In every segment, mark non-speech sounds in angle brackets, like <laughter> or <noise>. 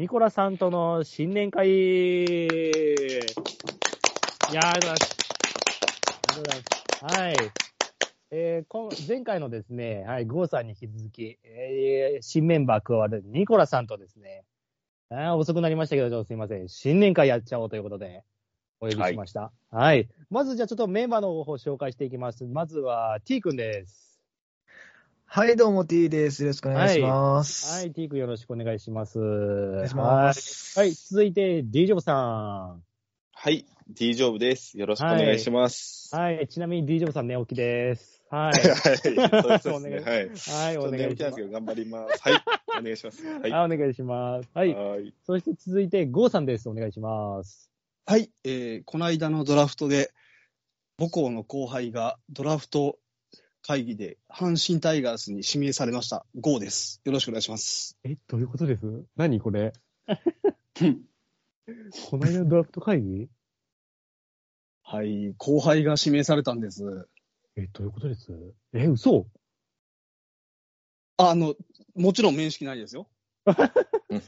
ニコラさんとの新年会。いやー、ありがとうございます。ありがとうございます。はい。えー、こん前回のですね、はい、ゴーさんに引き続き、えー、新メンバー加わるニコラさんとですね、あ遅くなりましたけど、ちょっとすいません。新年会やっちゃおうということで、お呼びしました。はい。まずじゃあちょっとメンバーの方を紹介していきます。まずは T 君です。はい、どうも T です。よろしくお願いします。はい、T 君よろしくお願いします。おお願いします。はい、続いて D ジョブさん。はい、D ジョブです。よろしくお願いします。はい、ちなみに D ジョブさん寝起きです。はい。はい、そうですね。お願いはい。はい、お願いします眠気なんですけ。ど、頑張ります。はい、お願いします。はい。<laughs> はい、お願いします。はい。はい。そして続いて、ゴーさんです。お願いします。はい、えー、この間のドラフトで、母校の後輩がドラフト会議で阪神タイガースに指名されました。ゴーです。よろしくお願いします。え、どういうことです？何これ？<laughs> この間のドラフト会議？はい、後輩が指名されたんです。え、どういうことです？え、嘘ああの、もちろん面識ないですよ。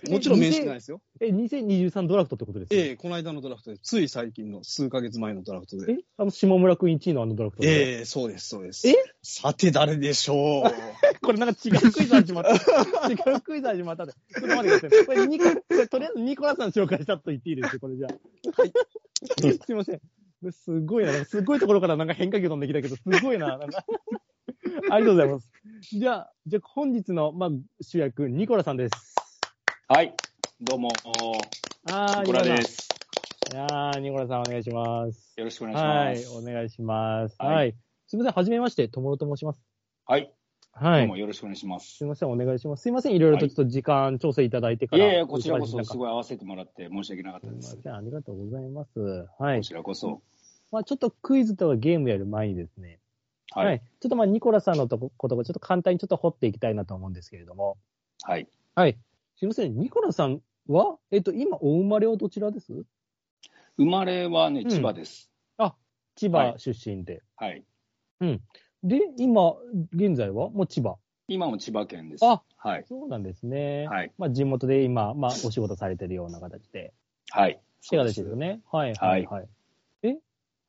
もちろん面識ないですよ。え、2023ドラフトってことですええこの間のドラフトで、つい最近の数ヶ月前のドラフトで。えあの、下村くん1位のあのドラフトええそうです、そうです。え？さて誰でしょう？<laughs> これなんか違うクイズ始まった。<laughs> 違うクイズ始まったで。ちょっと待ってください。これニコ、これとりあえずニコラさん紹介したと言っていいですよ、これじゃあ。はい。<laughs> すいません。すごいな。すごいところからなんか変化球飛んできたけど、すごいな。なんか <laughs> ありがとうございます。じゃあ、じゃあ本日の、まあ、主役、ニコラさんです。はい、どうも、あー、ニコラでニす。いやー、ニコラさんお願いします。よろしくお願はいいし、ます。お願いします。は。はいいすみません、はじめまして、ともろと申します。はい、はいどうも。よろしくお願いします。すみません、お願いします。すみません、いろいろとちょっと時間調整いただいてから。いやいや、こちらこそすごい合わせてもらって申し訳なかったです。すみません、ありがとうございます。はいこ。ちらこそ。まあちょっとクイズとかゲームやる前にですね、はい、はい。ちょっとまあニコラさんのとこことをちょっと簡単にちょっと掘っていきたいなと思うんですけれども、はい。はい。すみません、ニコラさんは、えっと、今、お生まれはどちらです？生まれはね、うん千葉です。千葉はい出身で。はい。で、今、現在は？もう千葉。今も千葉県です。あはい。そうなんですね。はい。まあ地元で今、まあお仕事されてるような形で。はい。って形ですよね。はい、はい、はい。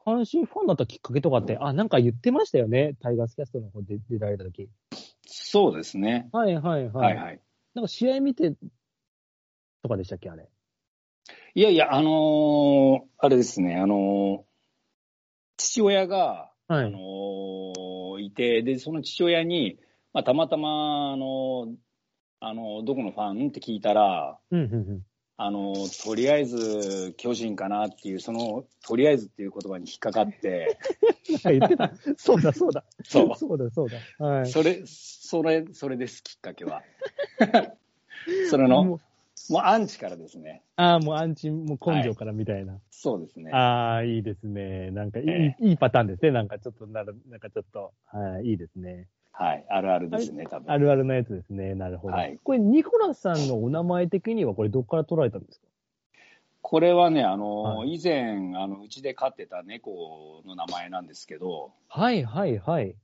え阪神ファンだったきっかけとかって、あ、なんか言ってましたよね。タイガースキャストの方で出られた時。そうですね。はい、はい、は。はいい、はい。なんか試合見てとかでしたっけ、あれ？いやいや、あのーあれですね、あのー父親が、はい。あのーいて、で、その父親に、まあ、たまたま、あのーあのーどこのファンって聞いたら、うん、うん、あのーとりあえず巨人かなっていう、その、とりあえずっていう言葉に引っかかって、うん。言ってた。そうだ、そうだ。そうそうだ、そうだ。はい。それ、それ、それです、きっかけは。<laughs> それの、ももううアンチからですね。ああ、もうアンチ、もう根性からみたいな。そうですね。ああ、いいですね。なんかいい、えいいパターンですね。なんかちょっとなる、なんかちょっと、はい、いいですね。はい、あるあるですね、多分。あるあるのやつですね。なるほど。はいこれ、ニコラさんのお名前的には、これ、どこから取られたんですか？これはね、あのーは以前、あの、うちで飼ってた猫の名前なんですけど、はい、はい、はい。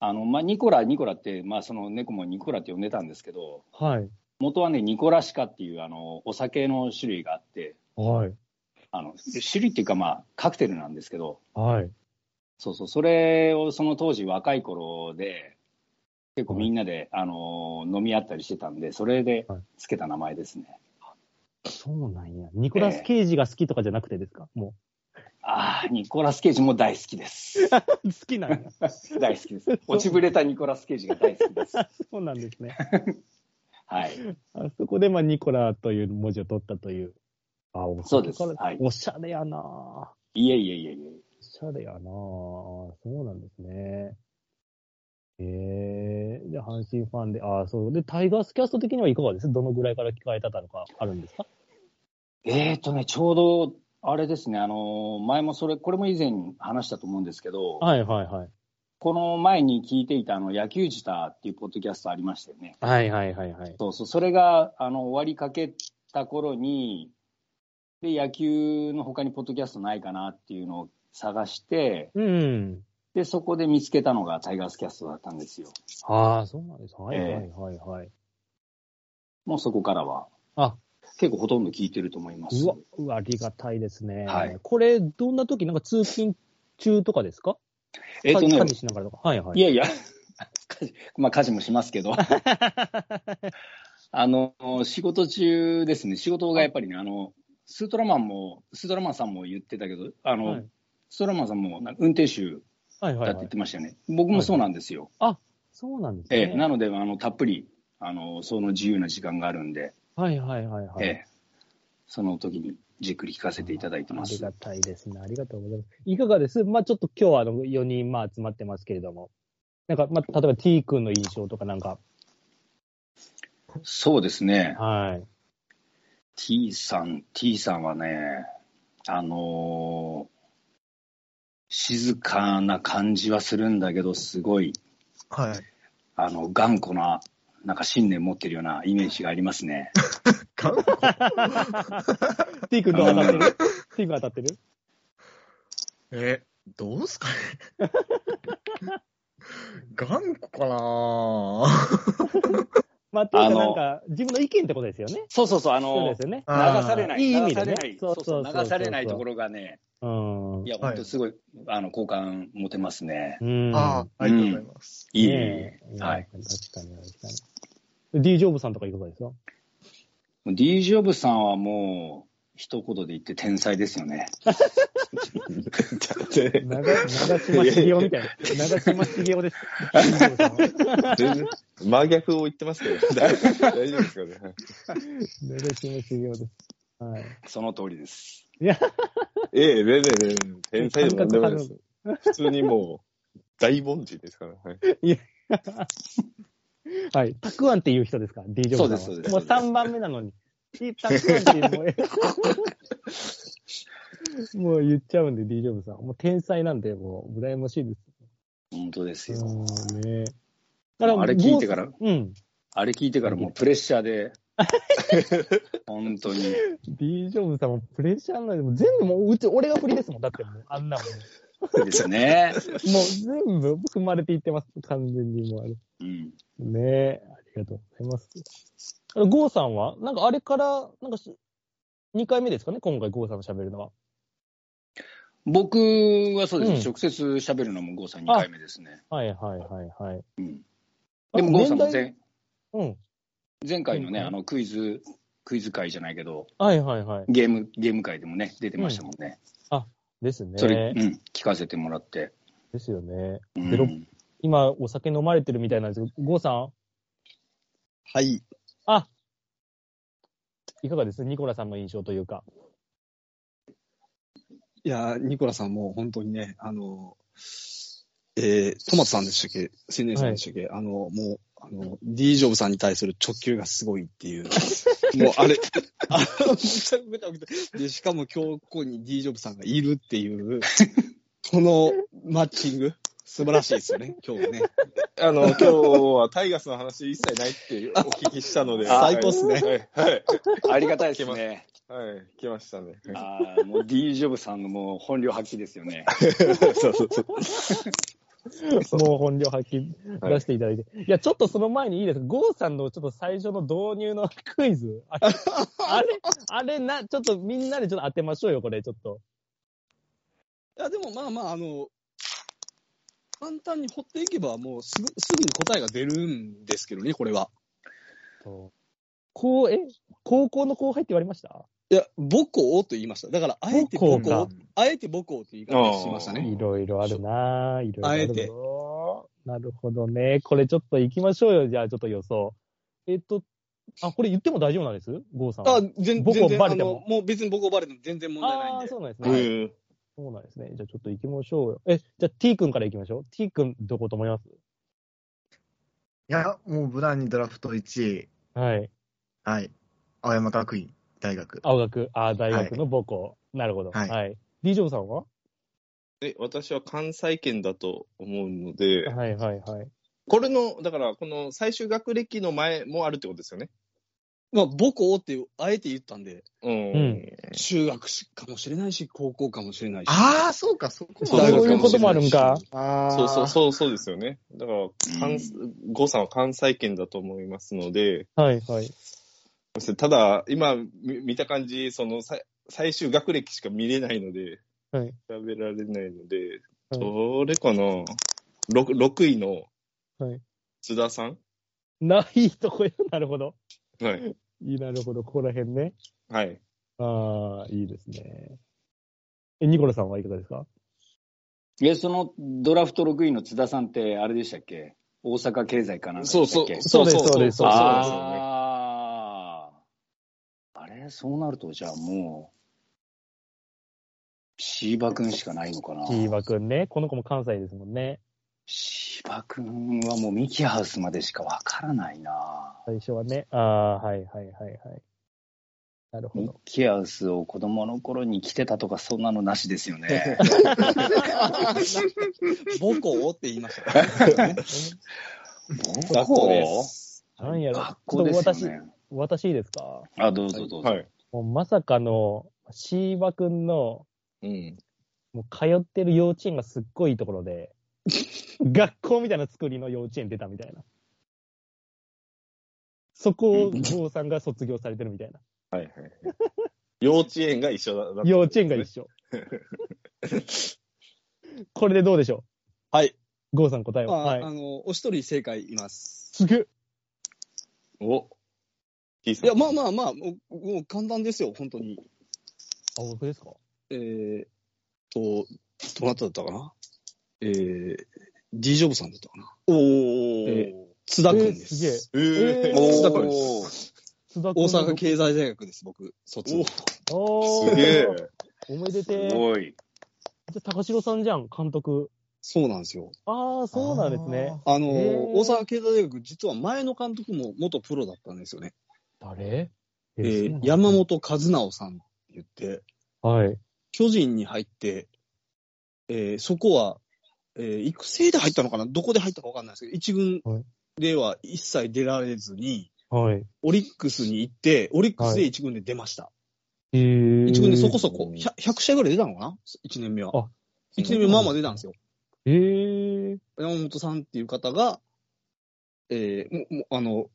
あの、まあ、ニコラ、ニコラって、まあ、その猫もニコラって呼んでたんですけど、はい。元はね、ニコラシカっていう、あの、お酒の種類があって、はい。あの、種類っていうか、まあ、カクテルなんですけど、はい。そうそう、それをその当時若い頃で、結構みんなで、あの、飲み合ったりしてたんで、それでつけた名前ですね。そうなんや。ニコラス・ケイジが好きとかじゃなくてですか、もああ、ニコラス・ケイジも大好きです。う。<laughs> 好きなんや。<laughs> 大好きです。落ちぶれたニコラス・ケイジが大好きです。<laughs> そうなんですね。はい。あそこで、まあ、ニコラという文字を取ったという。あ、おそうですはいおしゃれやなぁ。いえいえいえいえ。おしゃれやなぁ。そうなんですね。えー、で、阪神ファンで、あそう。で、タイガースキャスト的にはいかがです？どのぐらいから聞かれたのかあるんですか？えーとね、ちょうど、あれですね、あの、前もそれ、これも以前話したと思うんですけど、はいはいはい。この前に聞いていたあの野球自体っていうポッドキャストありましたよね。はいはいはいはい。そうそう、それがあの終わりかけた頃に、で、野球の他にポッドキャストないかなっていうのを探して、うん。で、そこで見つけたのがタイガースキャストだったんですよ。ああ、そうなんです。はいえはいはいはい。もうそこからは。あ、結構ほとんど聞いてると思います。うわ、うわ、ありがたいですね。はいこれ、どんな時なんか通勤中とかですか？えっ、とね家、事しながらとか。はいはい。いやいや、<laughs> 家事まあ家事もしますけど、<laughs> あの、仕事中ですね、仕事がやっぱりね、あの、スートラマンも、スートラマンさんも言ってたけど、あの、はいスートラマンさんもなんか運転手はいはいはいだって言って。ましたよね。僕もそうなんですよ。そうなんですええね。なので、あの、たっぷり、あの、その自由な時間があるんで、はいはいはいはい。ええその時にじっくり聞かせていただいてます。ありがたいですね。ありがとうございます。いかがです？まあちょっと今日はあの4人まあ集まってますけれども。なんか、まあ、例えば T 君の印象とかなんか。そうですね。はい。T さん、T さんはね、あのー静かな感じはするんだけど、すごい、はい。あの、頑固な、なんか信念持ってるようなイメージがありますね。<laughs> 頑 T 君どう当たってる ?T 君当たってる？え、どうすかね？<laughs> 頑固かなまあ、というかなんか、自分の意見ってことですよね。そうそうそう、あそうのですよね。流されない、いい意味でね流されない、そうそうそうそうそうそう流されないところがね、うん。いや、本当すごい、あの、好感持てますね。うん。ああ、ありがとうございます。いい、ねえはい。。確かに確かに。D・ ジョブさんとかいかがですか？D・ ジョブさんはもう、一言で言って天才ですよね。長長島茂雄みたいな。長島茂雄です。全然、真逆を言ってますけど、大大丈夫ですかね。はい長島茂雄です。はい。その通りです。ええ、全然、全然、天才でもなんでもないです。普通にもう、大凡人ですから。はいはい。たくあんっていう人ですか ?D・ ジョブさんは。そうですもうそうです3番目なのに。いうもう <laughs> もう言っちゃうんで、D・ ジョブさん。もう天才なんで、もう羨ましいです。本当ですよ。うんね。あれ聞いてから、うん。あれ聞いてからもうプレッシャーで、<laughs> 本当に。D・ ジョブさんもプレッシャーなんで、もう全部もう、うち、俺が振りですもん。だってもう、あんなもん。ですよね。もう全部踏まれていってます。完全にもうあれ。うん。ねえ、ありがとうございます。ゴーさんは？なんかあれから、なんかし、2回目ですかね？今回ゴーさんと喋るのは。僕はそうですね、うん直接喋るのも郷さん2回目ですね。はいはいはいはい。うん、でも郷さんも前うん。前回のね、うんあのクイズ、クイズ会じゃないけど、はいはいはい。ゲーム、ゲーム会でもね、出てましたもんね。ですね。それ、うん、聞かせてもらって。ですよね。うん今、お酒飲まれてるみたいなんですけど、ゴーさん？はい。あ。いかがです？ニコラさんの印象というか。いや、ニコラさんも本当にね、あの、えー、トマトさんでしたっけ？青年さんでしたっけ、あの、もう、あの、D・ ジョブさんに対する直球がすごいっていう。もう、あれ、<laughs> あの、めちゃくちゃくちゃで、しかも今日ここに D・ ジョブさんがいるっていう、このマッチング、素晴らしいですよね、<laughs> 今日ね。あの、今日はタイガースの話一切ないってお聞きしたので。あ最高っすねはい。はい。ありがたいですね。はい。来ましたね。あーもう D・ ジョブさんのもう本領発揮ですよね。<laughs> そうそうそう。もう本領発揮出していただいて。い、や、ちょっとその前にいいですか？ゴーさんのちょっと最初の導入のクイズ。あれ、あれ、<laughs> あれな、ちょっとみんなでちょっと当てましょうよ、これ、ちょっと。いや、でもまあまあ、あの、簡単に掘っていけば、もうすぐ、すぐに答えが出るんですけどね、これは。こう、え？高校の後輩って言われました？いや、母校と言いました。だから、あえて母母校校、あえて母校って言い方しましたね。いろいろあるなぁ。いろいろあるあえてぞなるほどね。これちょっと行きましょうよ。じゃあちょっと予想。えっと、あ、これ言っても大丈夫なんです？ゴーさんは。あ、全母校バレてもの、もう別に母校バレても全然問題ないんあーで。そうなんですね。うん。そうなんですね。じゃあちょっと行きましょうよ。え、じゃあ T 君から行きましょう。T 君どこと思います？いや、もう無難にドラフト1位、はい。はい。青山学院大学。青学、あ、大学の母校。なるほど。は。はいい D・ ジョブさんは？で、私は関西圏だと思うので、はいはいはい。これの、だから、この最終学歴の前もあるってことですよね。まあ、母校っていう、あえて言ったんで、うん。うん中学かもしれないし、高校かもしれないし。ああ、そうか、そうか。そう大学いうこともあるんか。ああ。そうそう、そう、そうですよね。だから、関う郷さんは関西圏だと思いますので、はいはい。ただ、今み見た感じ、そのさ最終学歴しか見れないので、はい。調べられないので、はいそれかな？6, 6位のはい津田さん？ないとこよ。なるほど。はい。いい、なるほど。ここら辺ね。はい。ああ、いいですね。え、ニコラさんはいかがですか？え、そのドラフト6位の津田さんって、あれでしたっけ？大阪経済かなんかそうそうでしたっけ。そうですそうですそうですよね。ああ。あれそうなると、じゃあもう、シーバくんしかないのかな？シーバくんね。この子も関西ですもんね。シーバくんはもうミキハウスまでしかわからないな。最初はね。ああ、はいはいはいはい。なるほミど。キハウスを子供の頃に来てたとか、そんなのなしですよね。<laughs> 母校って言いましたね。学校です。なんやろ？学校ですよちょっとね。私、私いいですか？あ、どうぞどうぞ。はい。もうまさかの、シーバくんの、うん。もう通ってる幼稚園がすっごいいいところで、<laughs> 学校みたいな作りの幼稚園出たみたいな。そこを郷さんが卒業されてるみたいな。はいはいはい。幼稚園が一緒だだね幼稚園が一緒。<laughs> これでどうでしょはい。う郷さん答えまは。あ、はい。あの、お一人正解います。すげえ。お。いや、まあまあまあ、もうもう簡単ですよ、本当に。あ、僕ですか？えー、と、どなただったかな？えー、D ジョブさんだったかなおえ津田くんでえーすす。ええーー、津田君おー津田君大阪経済大学です、僕、卒。おーすげえ。おめでてすごい。じゃあ、高城さんじゃん、監督。そうなんですよ。ああ、そうなんですね。あの、大阪経済大学、実は前の監督も元プロだったんですよね。誰？えーー、山。本和直さんって言って、はい。巨人に入って、えーそこは、えー育成で入ったのかな？どこで入ったかわかんないですけど、一軍はいでは一切出られずに、はい。オリックスに行って、オリックスで一軍で出ました。えー、一軍でそこそこ100、100試合ぐらい出たのかな？一年目は。あ一年目まあまあ出たんですよ。えー、山本さんっていう方が、えーももあの、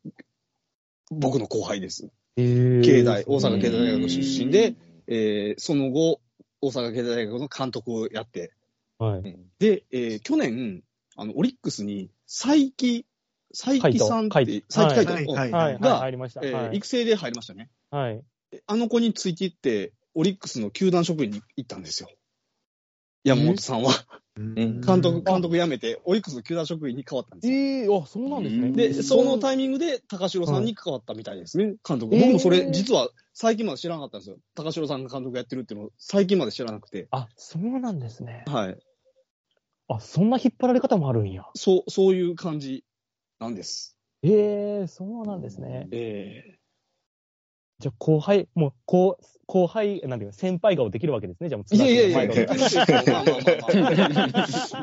僕の後輩です。えー、経大大阪経済大学出身で、えーその後、大阪経済大学の監督をやって、はい。で、えー去年、あの、オリックスに、佐伯、佐伯さんって佐伯海斗、はいはいはい、はい、が入りました。えーはい。育成で入りましたね。はい。あの子についていって、オリックスの球団職員に行ったんですよ。山本さんは。ん監督、監督辞めて、オリックスの球団職員に変わったんですよ。ええー、あ、そうなんですね。で、そのタイミングで高城さんに関わったみたいですね、監督。えー僕もそれ、実は最近まで知らなかったんですよ。高城さんが監督やってるっていうのを最近まで知らなくて。あ、そうなんですね。はい。あ、そんな引っ張られ方もあるんや。そう、そういう感じなんです。ええー、そうなんですね。えじゃあ、後輩、もう、後、後輩、なんていうか、先輩顔できるわけですね。じゃあ、もうえいやいやいまあまあまあまあ。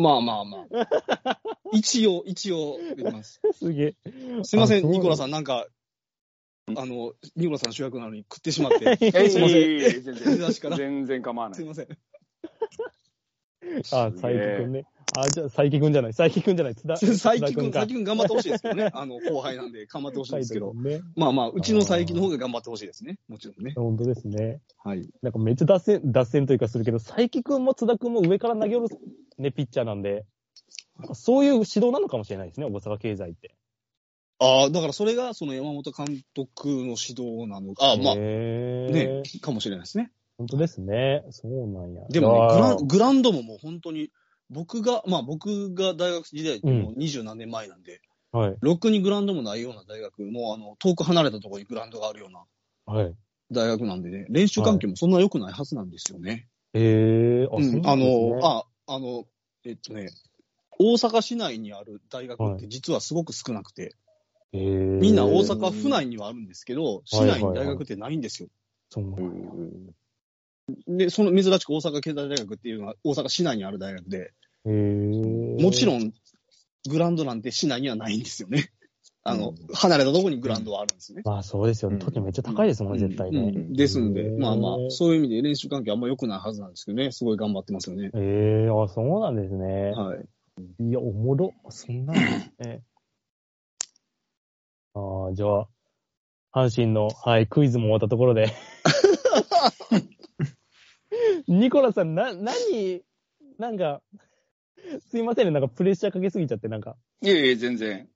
まあまあまあ。一応、一応、できます。すげえ。すいません、ニコラさん、なんか、あの、ニコラさん主役なのに食ってしまって。えすいません全然全然構わないすい。ません。あ、佐伯くんね。あ、じゃあ、佐伯くんじゃない。佐伯くんじゃない。津田。佐伯くん、佐伯くん頑張ってほしいですけどね。<laughs> あの、後輩なんで頑張ってほしいんですけど。ね。まあまあ、うちの佐伯の方が頑張ってほしいですね。もちろんね。本当ですね。はい。なんかめっちゃ脱線、脱線というかするけど、佐伯くんも津田くんも上から投げ下ろすね、ピッチャーなんで、そういう指導なのかもしれないですね、大阪経済って。ああ、だからそれがその山本監督の指導なのか。ああ、まあ、ね、かもしれないですね。本当ですね。そうなんや。でもね、グラングラウンドももう本当に、僕が、まあ僕が大学時代ってもう二十何年前なんで、はい。ろくにグラウンドもないような大学、もうあの、遠く離れたところにグラウンドがあるようなはい。大学なんでね、練習環境もそんな良くないはずなんですよね。へえー、あ、うんあの、あ、あの、えっとね、大阪市内にある大学って実はすごく少なくて、へーみんな大阪府内にはあるんですけど、市内に大学ってないんですよ。そうなんだで、その珍しく大阪経済大学っていうのは大阪市内にある大学で、もちろんグラウンドなんて市内にはないんですよね。あの、離れたところにグラウンドはあるんですね。まあそうですよね。土地めっちゃ高いですもんね、絶対ね。うんですんで、まあまあ、そういう意味で練習環境あんま良くないはずなんですけどね、すごい頑張ってますよね。ええあ、そうなんですね。はい。いや、おもろ。そんなんですね。ああ、じゃあ、阪神の、はい、クイズも終わったところで。<laughs> ニコラさん、な、何、なんか、すいませんね、なんかプレッシャーかけすぎちゃって、なんか、いえいえ、全然。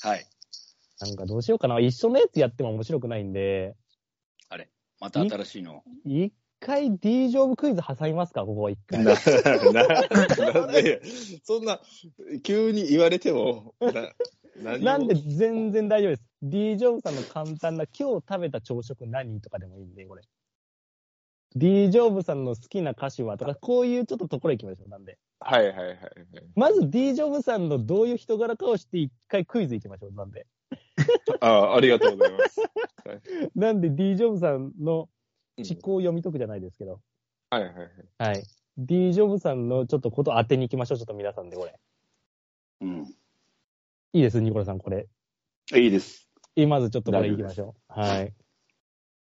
はい。なんかどうしようかな。一緒のやつやっても面白くないんで、また新しいの。一回 D ジョブクイズ挟みますか、ここ一回。な、<laughs> な、なんで、そんな、急に言われても、な、なんで全然大丈夫です。D ジョブさんの簡単な今日食べた朝食何とかでもいいんで、これ。D ジョブさんの好きな歌手はとか、こういうちょっとところ行きましょう。なんで。はいはいはいはい。まず D ジョブさんのどういう人柄かをして一回クイズ行きましょう。なんで。ああ、ありがとうございます。<laughs> なんで D ジョブさんのうん思考を読み解くじゃないですけど。はいはいはい。はい。D ジョブさんのちょっとこと当てに行きましょう。ちょっと皆さんでこれ。うん。いいです、ニコラさん、これ。いいです。えまずちょっとこれ行きましょう。はい。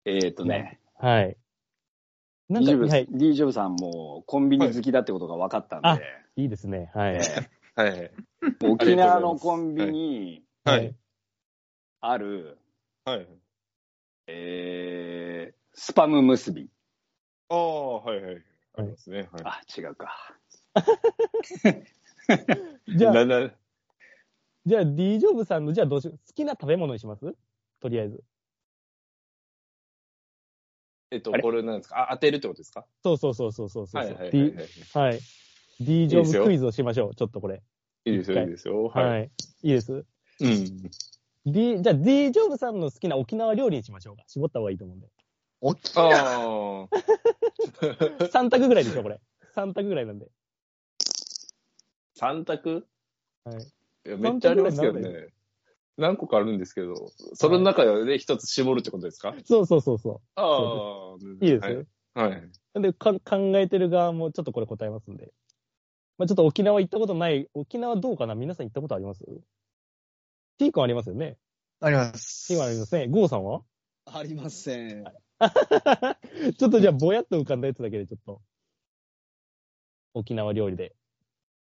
えっ、とね、はい。なん D ジョブ、か、はい。D ジョブさんもコンビニ好きだってことが分かったんで、あいいですね。はい。え <laughs> はい沖縄のコンビニにはい。ある、はい。えー、スパム結び。ああ、はいはい。ありますね。はい。あ、違うか。<laughs> じゃあ、じゃあ D ジョブさんの、じゃあどうしよう。好きな食べ物にします？とりあえず。えっとこれなんですか？あ、当てるってことですか？そうそうそうそうそうそう。はいはいはい D はい。はい。D ジョブクイズをしましょう。ちょっとこれ。いいですよ、いいですよ。はい。はい。い、いです？うん。?D、じゃあ D ジョブさんの好きな沖縄料理にしましょうか。絞った方がいいと思うんで。大きいあな。あ。3択ぐらいでしょ、これ。3択ぐらいなんで。三択？はい。いやめっちゃありますけどね。何個かあるんですけど、その中で一つ絞るってことですか？そうそうそうそああ。う。いいですよ。はい。はい。でか、考えてる側もちょっとこれ答えますんで。まあ、ちょっと沖縄行ったことない、沖縄どうかな？皆さん行ったことあります ?T 君ありますよねあります。?T 君ありますね。ゴーさんは？ありません。<laughs> ちょっとじゃあ、ぼやっと浮かんだやつだけでちょっと。沖縄料理で。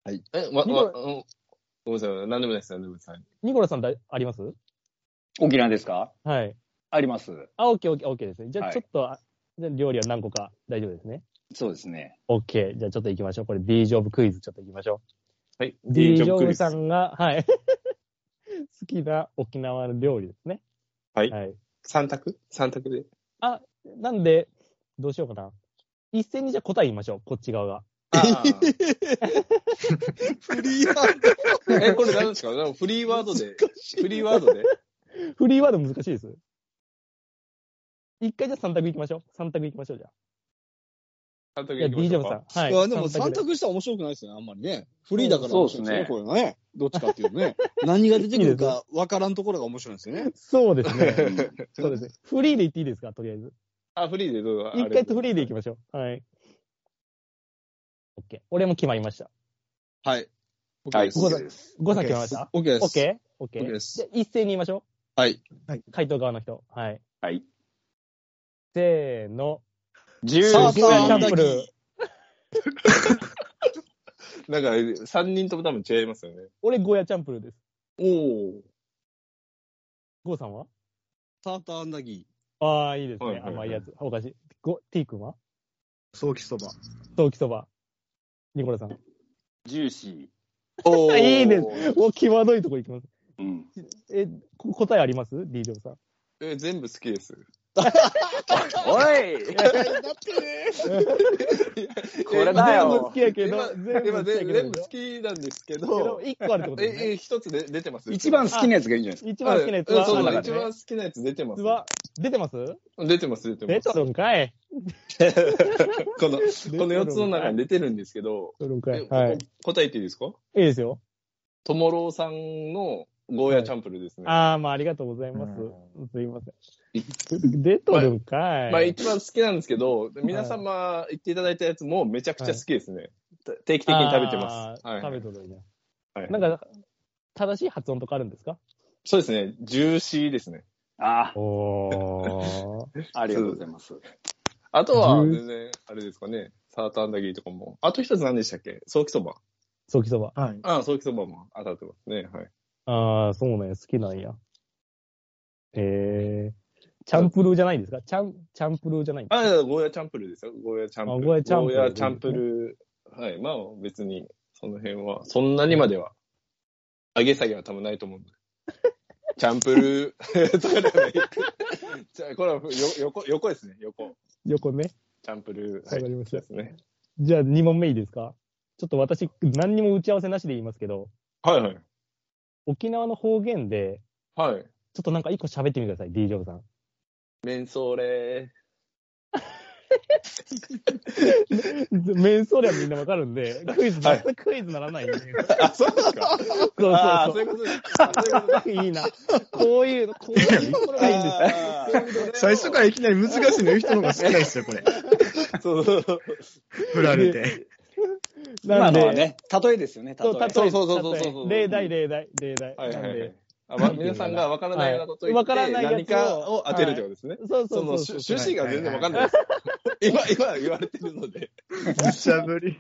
え、わ、ニコわ、うんごめんなさい。何でもないです。何でもないです。はいニコラさんだあります？沖縄ですか？はい。あります。あ、オッケーオッケーオッケーですね。じゃあ、はいちょっと、あじゃあ料理は何個か大丈夫ですね。そうですね。オッケー。じゃあちょっと行きましょう。これ D ジョブクイズちょっと行きましょはい。う。D ジョブさんが、はい。<laughs> 好きな沖縄の料理ですね。はいはい。三択？三択で。あ、なんで、どうしようかな。一斉にじゃあ答え言いましょう。こっち側が。あ <laughs> フリーワーーえ、これ何ですか？フリーワードで。フリーワードで？<laughs> フリーワード難しいです。一回じゃあ三択行きましょう。三択行きましょう、じゃ三択あ。じゃあいきましょうか？ジョブさん。はい。ド。あでも三ぐらい択したら面白くないですよね、あんまりね。フリーだからそう面白いですね、そうこれね。どっちかっていうとね。<laughs> 何が出てくるか分からんところが面白いんですよね。そうですね。そうですね。フリーで言っていいですかとりあえず。あ、フリーでどうぞ。一回とフリーで行きまましょう。はい。オッケー。俺も決まりました。はい。はい、OK ここだです。ゴーさん決まりました OK です。オッケーオッケ OK ーですじゃあ一斉に言いましょはい。う。回答側の人。はい。はい。せーの。十さあゴーヤチャンさあプルー。<laughs> なんか、三人とも多分違いますよね。俺ゴーヤチャンプルーです。おお。ゴーさんは？サーターアンダギああ、いいですね。はいはいはい甘いやつ。おかしい。ゴ、T 君は？ソーキそば。ソーキそば。ニコラさん。ジューシおー <laughs> いいです。お、際どいとこ行きます。ー。うん。え、こ答えあります ?D ジさん。え、全部好きです。<laughs> おいー。だってね。これだよ全部好きやけど、今全部今好きやけど。全部好きなんですけけどど、一個あるってことね。え、一つで出てます？一番好きなやつがいいんじゃないですか。一番好きなやつは、一番好きなやつ出てます。は、出てます？出てます、出てます。出とるんかい <laughs> この、この4つの中に出てるんですけど、答えていいですか？いですよ。ともろうさんのゴーヤチャンプルーですね。ああ、まあありがとうございますう。すいません。出とるんかい。まあ一番好きなんですけど、皆様言っていただいたやつもめちゃくちゃ好きですね。定期的に食べてます。はい食べとるんや。はいなんか、正しい発音とかあるんですか？そうですね。ジューシーですね。あおー。あ、<laughs> ありがとうございます。あとは、全然、あれですかね。サーターアンダギーとかも。あと一つ何でしたっけ？ソーキそば。ソーキそば。はい。ああ、ソーキそばも当たってますね。はい。ああ、そうね。好きなんや。えー、チャンプルーじゃないんですか？チャン、チャンプルーじゃないんですか？あ、ゴーヤチャンプルーですよ。ゴーヤチャンプルー。あゴーヤチャンプルーゴーヤチャンプルー。はい。まあ別に、その辺は、そんなにまでは、上げ下げは多分ないと思うんで。<laughs> チャンプルー。とかでもいいじゃあこれはよ横、横ですね。横。横ね。チャンプルー。わかりましたですね。じゃあ2問目いいですか？ちょっと私、何にも打ち合わせなしで言いますけど、はいはい。沖縄の方言で、はい。ちょっとなんか一個喋ってみてください、D ジョブさん。メンソーレメンソーレはみんなわかるんで、クイズ、はいクイズならないんで。ー。あ、そうですかそうそうああ、そそういうことです。あそういうことう。いいな。こういう、こういうところがいいんです最初からいきなり難しいの言う人の方が好きなんですよ、これ。そうそうそう。振られて。なんで今のはね、例えですよね、例そう、例ええ。そうそうそうそうそうそう例え例題、例題、例題。はいはいはいなんで。あま皆さんが分からないようなことを言って、はい分からないやつを何かを当てるってことですね。そうそそうのそうそう。趣旨が全然分かんないです。今、今言われてるので。無茶ぶり。はい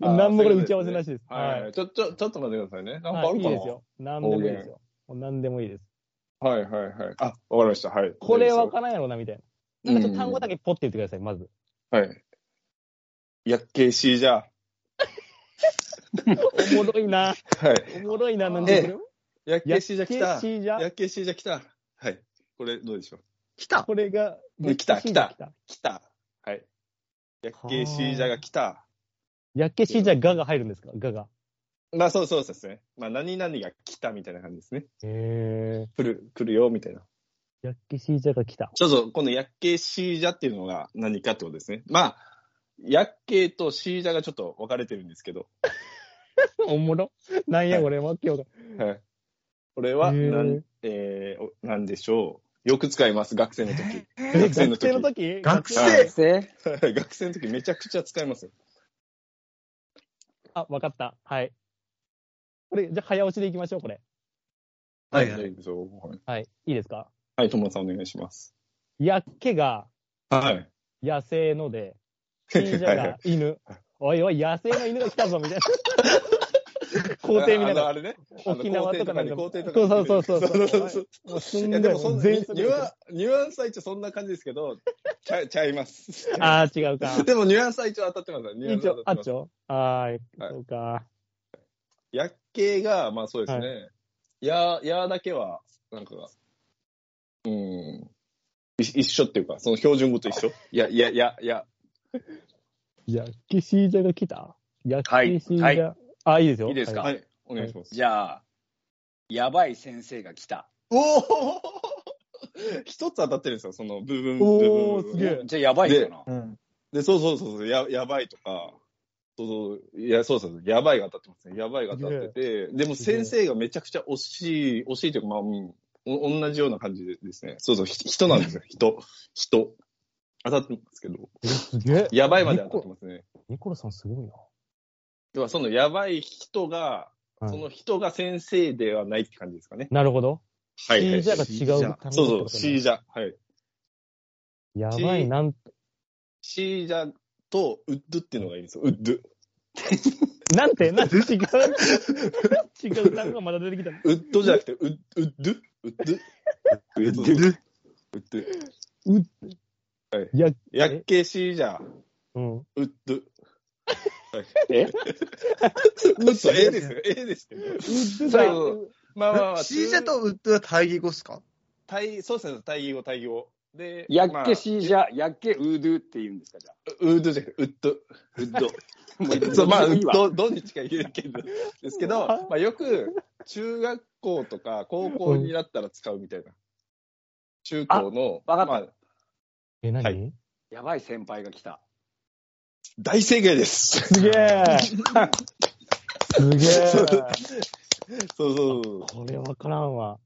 何もこれ打ち合わせなしです。はい。はい。ちょ、ちょ、ちょっと待ってくださいね。なんかあはい、るかな？いいですよ。何でもいいですよ。何でもいいです。はいはいはい。あ、わかりました。はい。これわわからんやろな、みたいな。なんかちょっと単語だけポッて言ってください、まず。はい。やっけしじゃ。<laughs> おもろいな。はい。おもろいな、なんでこれ。やっけしじゃ来た。やっけしじゃやっけしじゃ来た。はい。これどうでしょう？来たこれが、ね来た来た来た。はい。やっけしじゃが来た。やっけしじゃがが入るんですか？がが。まあそうそうですね。まあ何々が来たみたいな感じですね。へ来る、来るよみたいな。ー。やっけしじゃが来た。ちょっと、このやっけしーじゃっていうのが何かってことですね。まあ、やっけとしーじゃがちょっと分かれてるんですけど、<laughs> おもろ。なんやこれ、わっけわかんはい。これは、へーなん、えー、おなんでしょう。よく使います、学生の時。え学生の時学生の時？学生？はい学生？学生の時めちゃくちゃ使いますよ。あ、わかった。はい。これ、じゃあ早押しでいきましょう、これ。はいはい大丈夫ですよはいはい。いいですか？はい、友野さんお願いします。やっけがはい。野生ので、しーじゃが犬。おいおい、野生の犬が来たぞ、みたいな。<laughs> 校庭見ながら。あれね。沖縄とかなんか校庭とかにそうそうそうそうそうそうもうすんいやでもそんニュアニュアンスは一応そんな感じですけど、ちゃ <laughs> ちゃいます。ああ、違うか。<laughs> でもニュアンスは一応当たってます。ニュアンス当たってますあっち。ょ？はーい。はいそうか。やっけが、まあそうですね。や、やだけは、なんか、うん、い一緒っていうか、その標準語と一緒？や、や、や、や、やっけしーじゃが来た？やっはいけしーじゃ。あ、いいですよ。いいですか？ははい、お願いします。じゃあ、やばい先生が来た。おお <laughs> 一つ当たってるんですよ、その部分、部分。おーすげえじゃあ、やばいかな。うん。で、そうそうそうそう、や、やばいとか、そうそう、いや、そうそうやばいが当たってますね。やばいが当たってて、でも先生がめちゃくちゃ惜しい、惜しいというか、まあ、うんお同じような感じですね。そうそう、ひ人なんですよ、人。人。当たってますけど、い。すげえ。やばいまで当たってますね。ニコラさんすごいな。では、そのやばい人が、はいその人が先生ではないって感じですかね。なるほど。シはい、はい。ージャが違う単語そうそう、シージジャ。はい。やばい、なん、シージャとウッドっていうのがいいんですよ。ウッド。<laughs> なんて、なんて違う。<laughs> 違う単語がまだ出てきた。ウッドじゃなくて、ウッウッド？ウッド？ウッドウッドうはいや、やっけしーじゃ、うん。ウッド。え？そう、ええですよ。ええですけど。うっそうまあまあまあ、シージャとウッドは対義語っすか？対、そうですね、対義語、対義語。で、やっまあけしーじゃ、やっけウードゥって言うんですか、じゃあ。ウッドじゃなくて、ウッド。ウッド。そう、まあ、どっちか言うけど、ですけど、まあ、よく、中学校とか高校になったら使うみたいな。中高の、あわかったまあ、え、何、はいやばい先輩が来た。大正解です。すげえすげえそうそう。これわからんわ。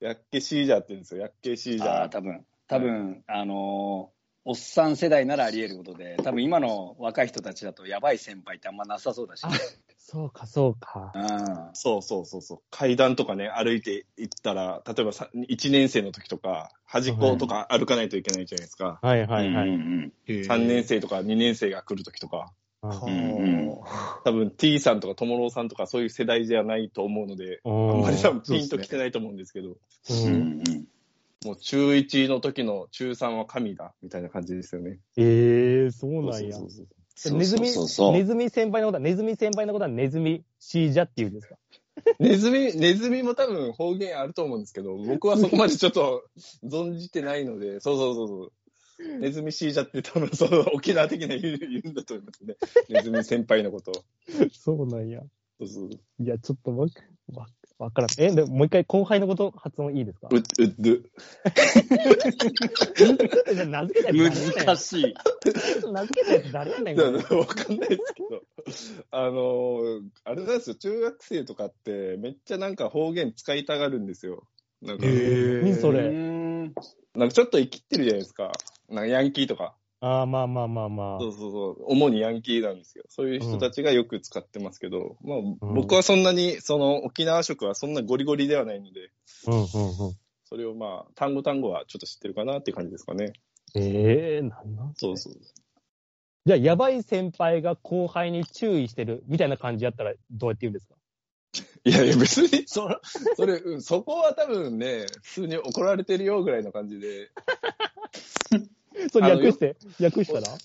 やっけしーじゃって言うんですよ。やっけしーじゃああ、。多分、多分、あのーおっさん世代ならあり得ることで、多分今の若い人たちだとやばい先輩ってあんまなさそうだし、ね。そうか、そうか。うん。そうそうそうそう。階段とかね、歩いて行ったら、例えばさ1年生の時とか、端っことか歩かないといけないじゃないですか。はいはいはい。うんうん3年生とか2年生が来る時とか。んあ多分 T さんとかともろうさんとかそういう世代じゃないと思うので、ああんまり多分ピンときてないと思うんですけど、ううんんもう中1の時の中3は神だ、みたいな感じですよね。ええそうなんやそう。そうそうネズミ、そうそうネズミ先輩のことは、ネズミ先輩のことはネズミシージャって言うんですか？<laughs> ネズミ、ネズミも多分方言あると思うんですけど、僕はそこまでちょっと存じてないので、そうそうそうそう。ネズミシージャって多分そう沖縄的な言う言うんだと思いますね。ネズミ先輩のことを。<laughs> そうなんや。そうそう。いや、ちょっとわ、わ、わからん。え、でもう一回後輩のこと発音いいですか？う、う、du。じゃあ名付けた難しい。名付けたやつ誰やねん、わかんないですけど。あのーあれなんですよ、中学生とかってめっちゃなんか方言使いたがるんですよ。なんか、へー何それ？うんなんかちょっと生きってるじゃないですか。なんかヤンキーとか。ああ、まあまあまあまあ。そうそうそう。主にヤンキーなんですよ。そういう人たちがよく使ってますけど、まあ、ん僕はそんなに、その沖縄食はそんなゴリゴリではないので、うんうんうん。それをまあ、単語単語はちょっと知ってるかなっていう感じですかね。ええなんなんそうそう。じゃあ、やばい先輩が後輩に注意してるみたいな感じやったらどうやって言うんですか？いやいや、別に、<laughs> そら、<laughs> それ、うんそこは多分ね、普通に怒られてるよぐらいの感じで、<laughs> それ略して、略したら？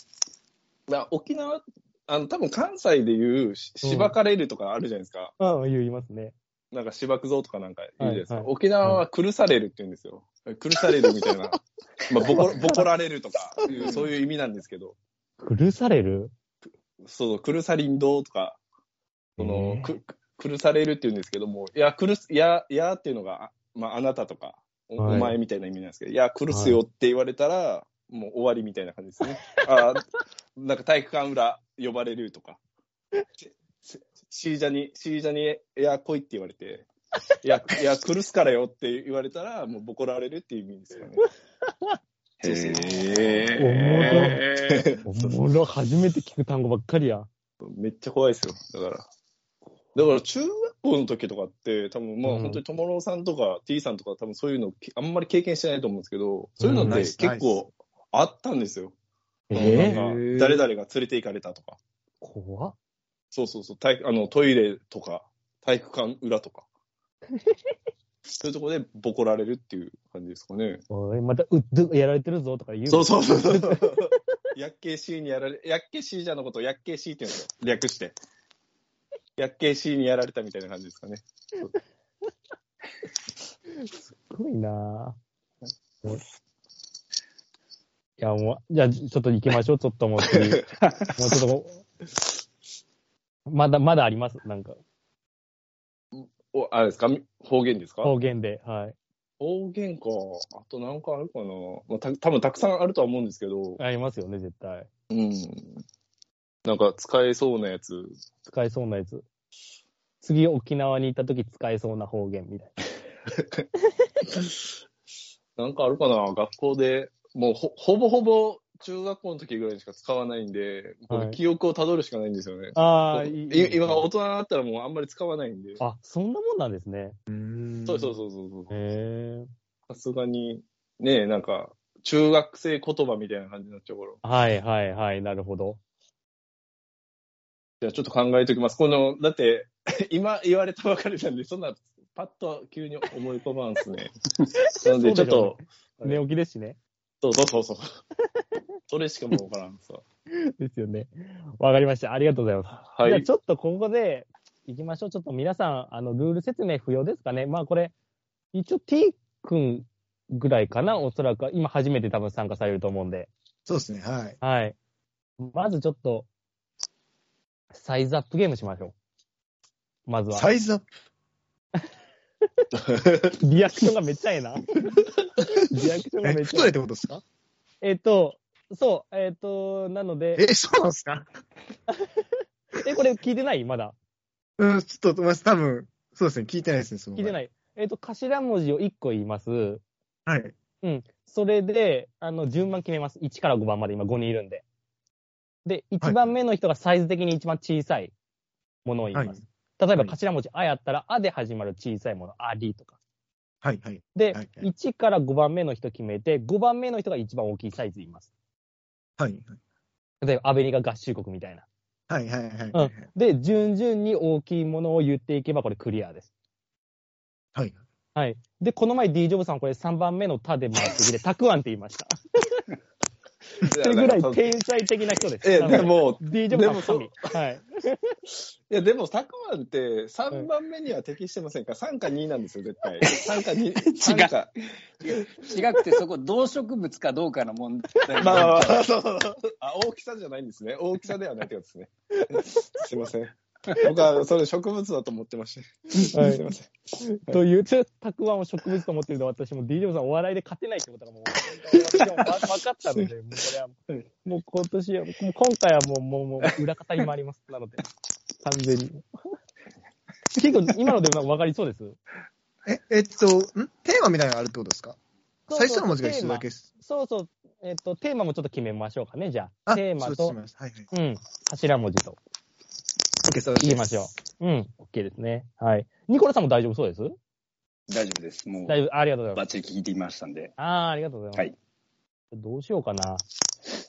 まあ、沖縄、あの、多分関西で言う、しうんしばかれるとかあるじゃないですか。うん、言いますね。なんか、しばくぞとかなんか言うじゃないですか。はいはい沖縄は苦されるって言うんですよ。苦されるみたいな。<laughs> まあ、ボコ、ボコられるとか、そういう意味なんですけど。苦される？そう、苦さりんどうとか、その、えーく、苦されるって言うんですけども、いや、苦す、いや、いやっていうのが、あまあ、あなたとか、お,、前みたいな意味なんですけど、いや、苦すよって言われたら、もう終わりみたいな感じですね。<laughs> あなんか体育館裏呼ばれるとか、シシージャに、シージャに、いや、来いって言われて、いや、いや、苦すからよって言われたら、もうボコられるっていう意味ですよね。そうそうへおもろ、初めて聞く単語ばっかりや。めっちゃ怖いですよ。だから。だから中学校の時とかって、多分まあうん本当に友郎さんとか T さんとか多分そういうのきあんまり経験してないと思うんですけど、そういうのって結構あったんですよ。えー、か誰々が連れて行かれたとか。怖っ。そうそうそう。体あのトイレとか、体育館裏とか。<laughs> そういうところでボコられるっていう感じですかね。おい、また、うっど、やられてるぞとか言う。そうそうそうそう。ヤッケー C にやられ、ヤッケー C じゃのことをヤッケー C って言うんですよ。略して。ヤッケー C にやられたみたいな感じですかね。<laughs> すごいなぁ。いや、もう、じゃあ、ちょっと行きましょう。ちょっともう次。<laughs> もうちょっとまだ、まだあります？なんか、お、あれですか？方言ですか？方言で。はい。方言か。あとなんかあるかな？まあ、た多分たくさんあるとは思うんですけど、ありますよね、絶対。うん。なんか使えそうなやつ。使えそうなやつ。次、沖縄に行った時使えそうな方言みたいな <laughs> んかあるかな？学校で、もうほほぼほぼ中学校の時ぐらいにしか使わないんで、こはいれ記憶をたどるしかないんですよね。な。ああ、いいい。今大人になったらもうあんまり使わないんで。あ、そんなもんなんですね。そうそうそうそうそう。へえ。さすがに、ねえ、なんか、中学生言葉みたいな感じになっちゃうから。はいはいはい、なるほど。じゃあちょっと考えておきます。この、だって、<laughs> 今言われたばかりなんで、そんな、パッと急に思い浮かばんすね。<laughs> なので、ちょっと、寝起きですしね。そうそうそうそう。<laughs> それしかもうわからんさ。ですよね。わかりました。ありがとうございます。はい。じゃあちょっとここで行きましょう。ちょっと皆さん、あの、ルール説明不要ですかね。まあこれ、一応 T 君ぐらいかな、おそらく。今初めて多分参加されると思うんで。そうですね、はい。はい。まずちょっと、サイズアップゲームしましょう。まずは。サイズアップ？<laughs> リアクションがめっちゃええな。リアクションがえ、めっちゃえ太いってことですか？え。えっと、そう、えっと、なので、え、そうなんですか？<laughs> え、これ聞いてない？まだ。うん、ちょっと、まず多分、そうですね、聞いてないですね、その。。聞いてないい。えっと、頭文字を1個言います。はい。うん。それで、あの、順番決めます。1から5番まで今5人いるんで。で、1番目の人がサイズ的に一番小さいものを言います。例えばはい頭文字、あやったら、あで始まる小さいもの、ありとか。はい、はい。で、はいはい1から5番目の人決めて、5番目の人が一番大きいサイズ言います。はい。例えば、アメリカ合衆国みたいな。はいはいはい。うんで、順々に大きいものを言っていけば、これクリアです。はい。はい。で、この前 D ジョブさん、これ3番目の他で回ってきて、たくあんって言いました。それぐらい天才的な人です。え、でも、D ジョブさんの神。はい。いや、でも、たくあんって3番目には適してませんか ?3 か2なんですよ、絶対。3か2。<laughs> 3か。違くて、そこ、動植物かどうかの問題。まあまあまあ、そうそうそうあ、大きさじゃないんですね。大きさではないってことですね。すいません。<laughs> 僕はそれ植物だと思ってました。はいすいません。という、たくあんを植物と思ってるので、私も D ジョブさんお笑いで勝てないってことがもう、分かったので、<laughs> もうこれは、もう今年は、もう今回はもう、もう、もう裏方に回ります。なので、完全に。結構、今ので分かりそうです？え、えっと、ん？テーマみたいなのがあるってことですか？そうそう最初の文字が一緒だけです。そうそう。えっ、と、テーマもちょっと決めましょうかね、じゃあ。あ、テーマとはいはい。うん、頭文字と OK、そうです言いましょう。うん、OK ですね。はい。ニコラさんも大丈夫そうです？大丈夫です。もう、大丈夫、ありがとうございます。バッチリ聞いてみましたんで。ああ、ありがとうございます。はい。どうしようかな。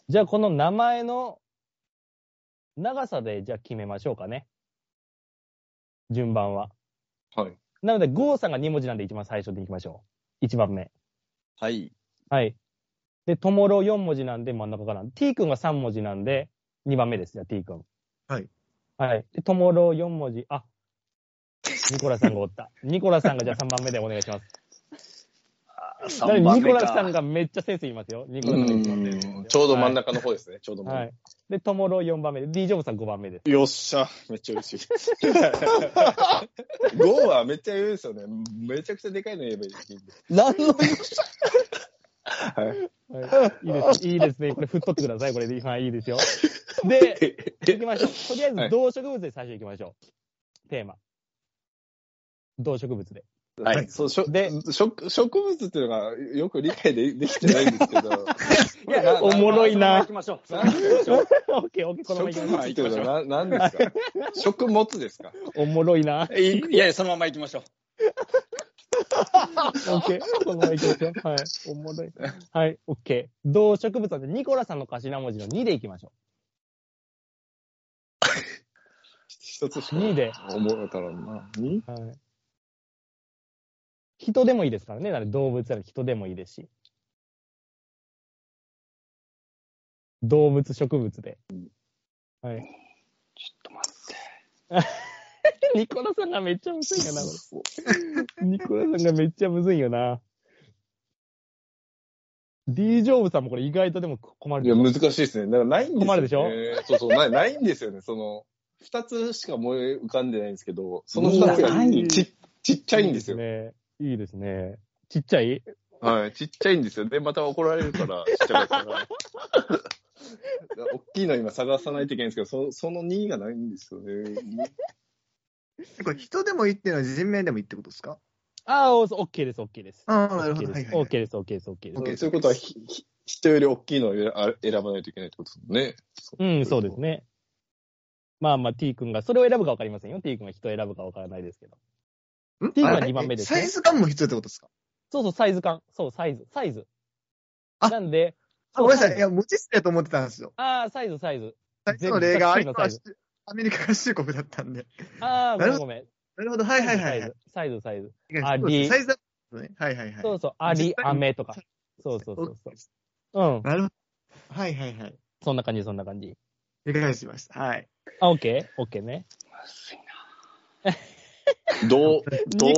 じゃあ、この名前の長さで、じゃあ決めましょうかね。順番は。はい。なので、ゴーさんが2文字なんで一番最初でいきましょう。1番目。はい。はい。で、ともろ4文字なんで真ん中から。t 君が3文字なんで2番目です。じゃあ t 君。はい。はい。で、ともろ4文字。あ、ニコラさんがおった。<laughs> ニコラさんがじゃあ3番目でお願いします。ニコラさんがめっちゃセンス言いますよ。ニコラさんがちょうど真ん中の方ですね。ちょうど真ん中はい。で、ともろ4番目で、D ジョブさん5番目です。よっしゃ、めっちゃ嬉しい。5はめっちゃ言うんですよね。めちゃくちゃでかいの言えばいい。何のよっしはい。はい、いいです。いいですね。これ振っとってください。これで、はい、いいですよ。で、<laughs> 行きましょう。とりあえず、動植物で最初行きましょう。テーマ。動植物で。はい。そう、しょで植植物っていうのがよく理解で <laughs> できてないんですけど、いや、<laughs> おもろいな行きましょう。オッケー、オッケー、このまま行きましょ植物っていうのはな何ですか？食物ですか？う。おもろいな。いいやいや、そのまま行きましょう。オッケー、このまま行きましょう。はい。おもろい。はい、オッケー。動植物なんで、ニコラさんの頭文字の2で行きましょ一つしか2で思えたらな。にう。はい。人でもいいですからね。なので動物なら人でもいいですし。動物、植物で。はい。ちょっと待って。ニコラさんがめっちゃむずいよな、これ。ニコラさんがめっちゃむずいよな。D ジョブさんもこれ意外とでも困るいや、難しいですね。だからないんですよ、ね。困るでしょ？そうそう、ない、ないんですよね。その、二つしか思い浮かんでないんですけど、その二つがちちっちゃいんですよ。ね。いいですね。ちっちゃい？はい、ちっちゃいんですよ。で、また怒られるから、ちっちゃかったら。<laughs> 大きいの今探さないといけないんですけど、そその2がないんですよね。これ人でもいいっていうのは人名でもいいってことですか？ああ、オッケーです、オッケーです。ああ、なるほ OK ど。オッケーです、オッケーです、オッケーです。OK そういうことはひ、ひ人より大きいのを選ばないといけないってことですね。うん、そうです。ね。まあまあ T 君が、それを選ぶか分かりませんよ。T 君が人を選ぶか分からないですけど。ん？T があ二番目ですねサイズ感も必要ってことですか？そうそう、サイズ感。そう、サイズ、サイズ。あなんで、あ、ごめんなさい。いや、無知識だと思ってたんですよ。ああ、サイズ、サイズ。最初の例がアアメリカ合衆国だったんで。<laughs> ああ、ごめんごめん。なるほど。はいはいはいはい。サイズ、サイズ。ありサイズだったね。はいはいはい。そうそう、アリ、アメとか。そうそうそうそう。うん。なるほど。はいはいはい。そんな感じ、そんな感じ。理解しました。はい。あ、オッケー？オッケーね。<laughs> どう、どう、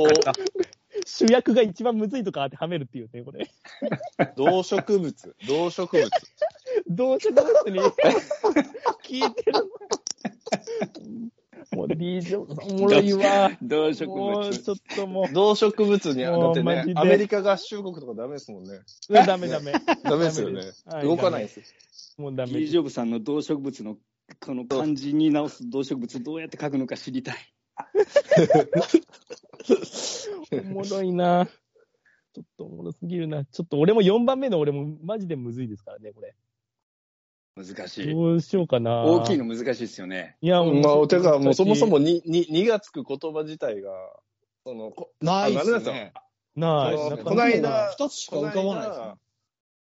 主役が一番むずいとか当てはめるっていうね、これ。動植物、動植物。<laughs> 動植物に <laughs> 聞いてる。もう D ジョブさんおもろいわ。<laughs> 動植もう物。ちょっとも動植物に、だもうってねマジで、アメリカ合衆国とかダメですもんね。う、ダメダメ。<laughs> ダメですよね。はい動かないですよ。もうダメキー。ジョブさんの動植物のこの漢字に直す動植物どうやって書くのか知りたい。<laughs> おもろいな。ちょっとおもろすぎるな。ちょっと俺も4番目の俺もマジでむずいですからね、これ。難しい。どうしようかな。大きいの難しいですよね。いや、まあ、てか、もうそもそも。もに、に、にがつく言葉自体が、その、こないっあなるほどすね。ない。この間二つしか浮かばないですね。うん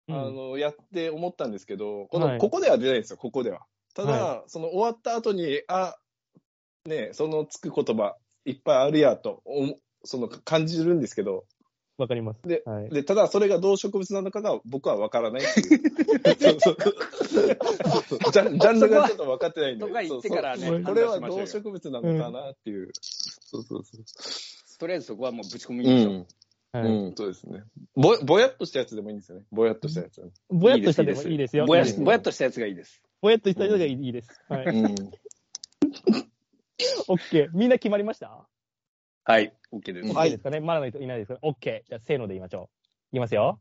あの、やって思ったんですけど、この、はいここでは出ないんですよ、ここでは。ただ、その終わった後に、あ、ね、そのつく言葉いっぱいあるやと、おその感じるんですけど、わかります。ではい。で、ただそれが動植物なのかが僕は分からないっていう。<laughs> そうそうジャンジャンルがちょっと分かってないんで。とか言ってからねそうそうこれは動植物なのかなっていう。そうそうそとりあえずそこはもうぶち込みう。ましょう。うん。はいうん、そうですね。ぼ、ぼやっとしたやつでもいいんですよね。ぼやっとしたやつ。ぼやっとしたでもいいですよ。ぼやいいですぼやっとしたやつがいいです。ぼやっとしたのがいいです。はい。うん。<laughs> オッケー。みんな決まりました？はい、OK です。はいいいですかね？まだの人いないですかオッケー。じゃあ、せーので言いましょう。いきますよ。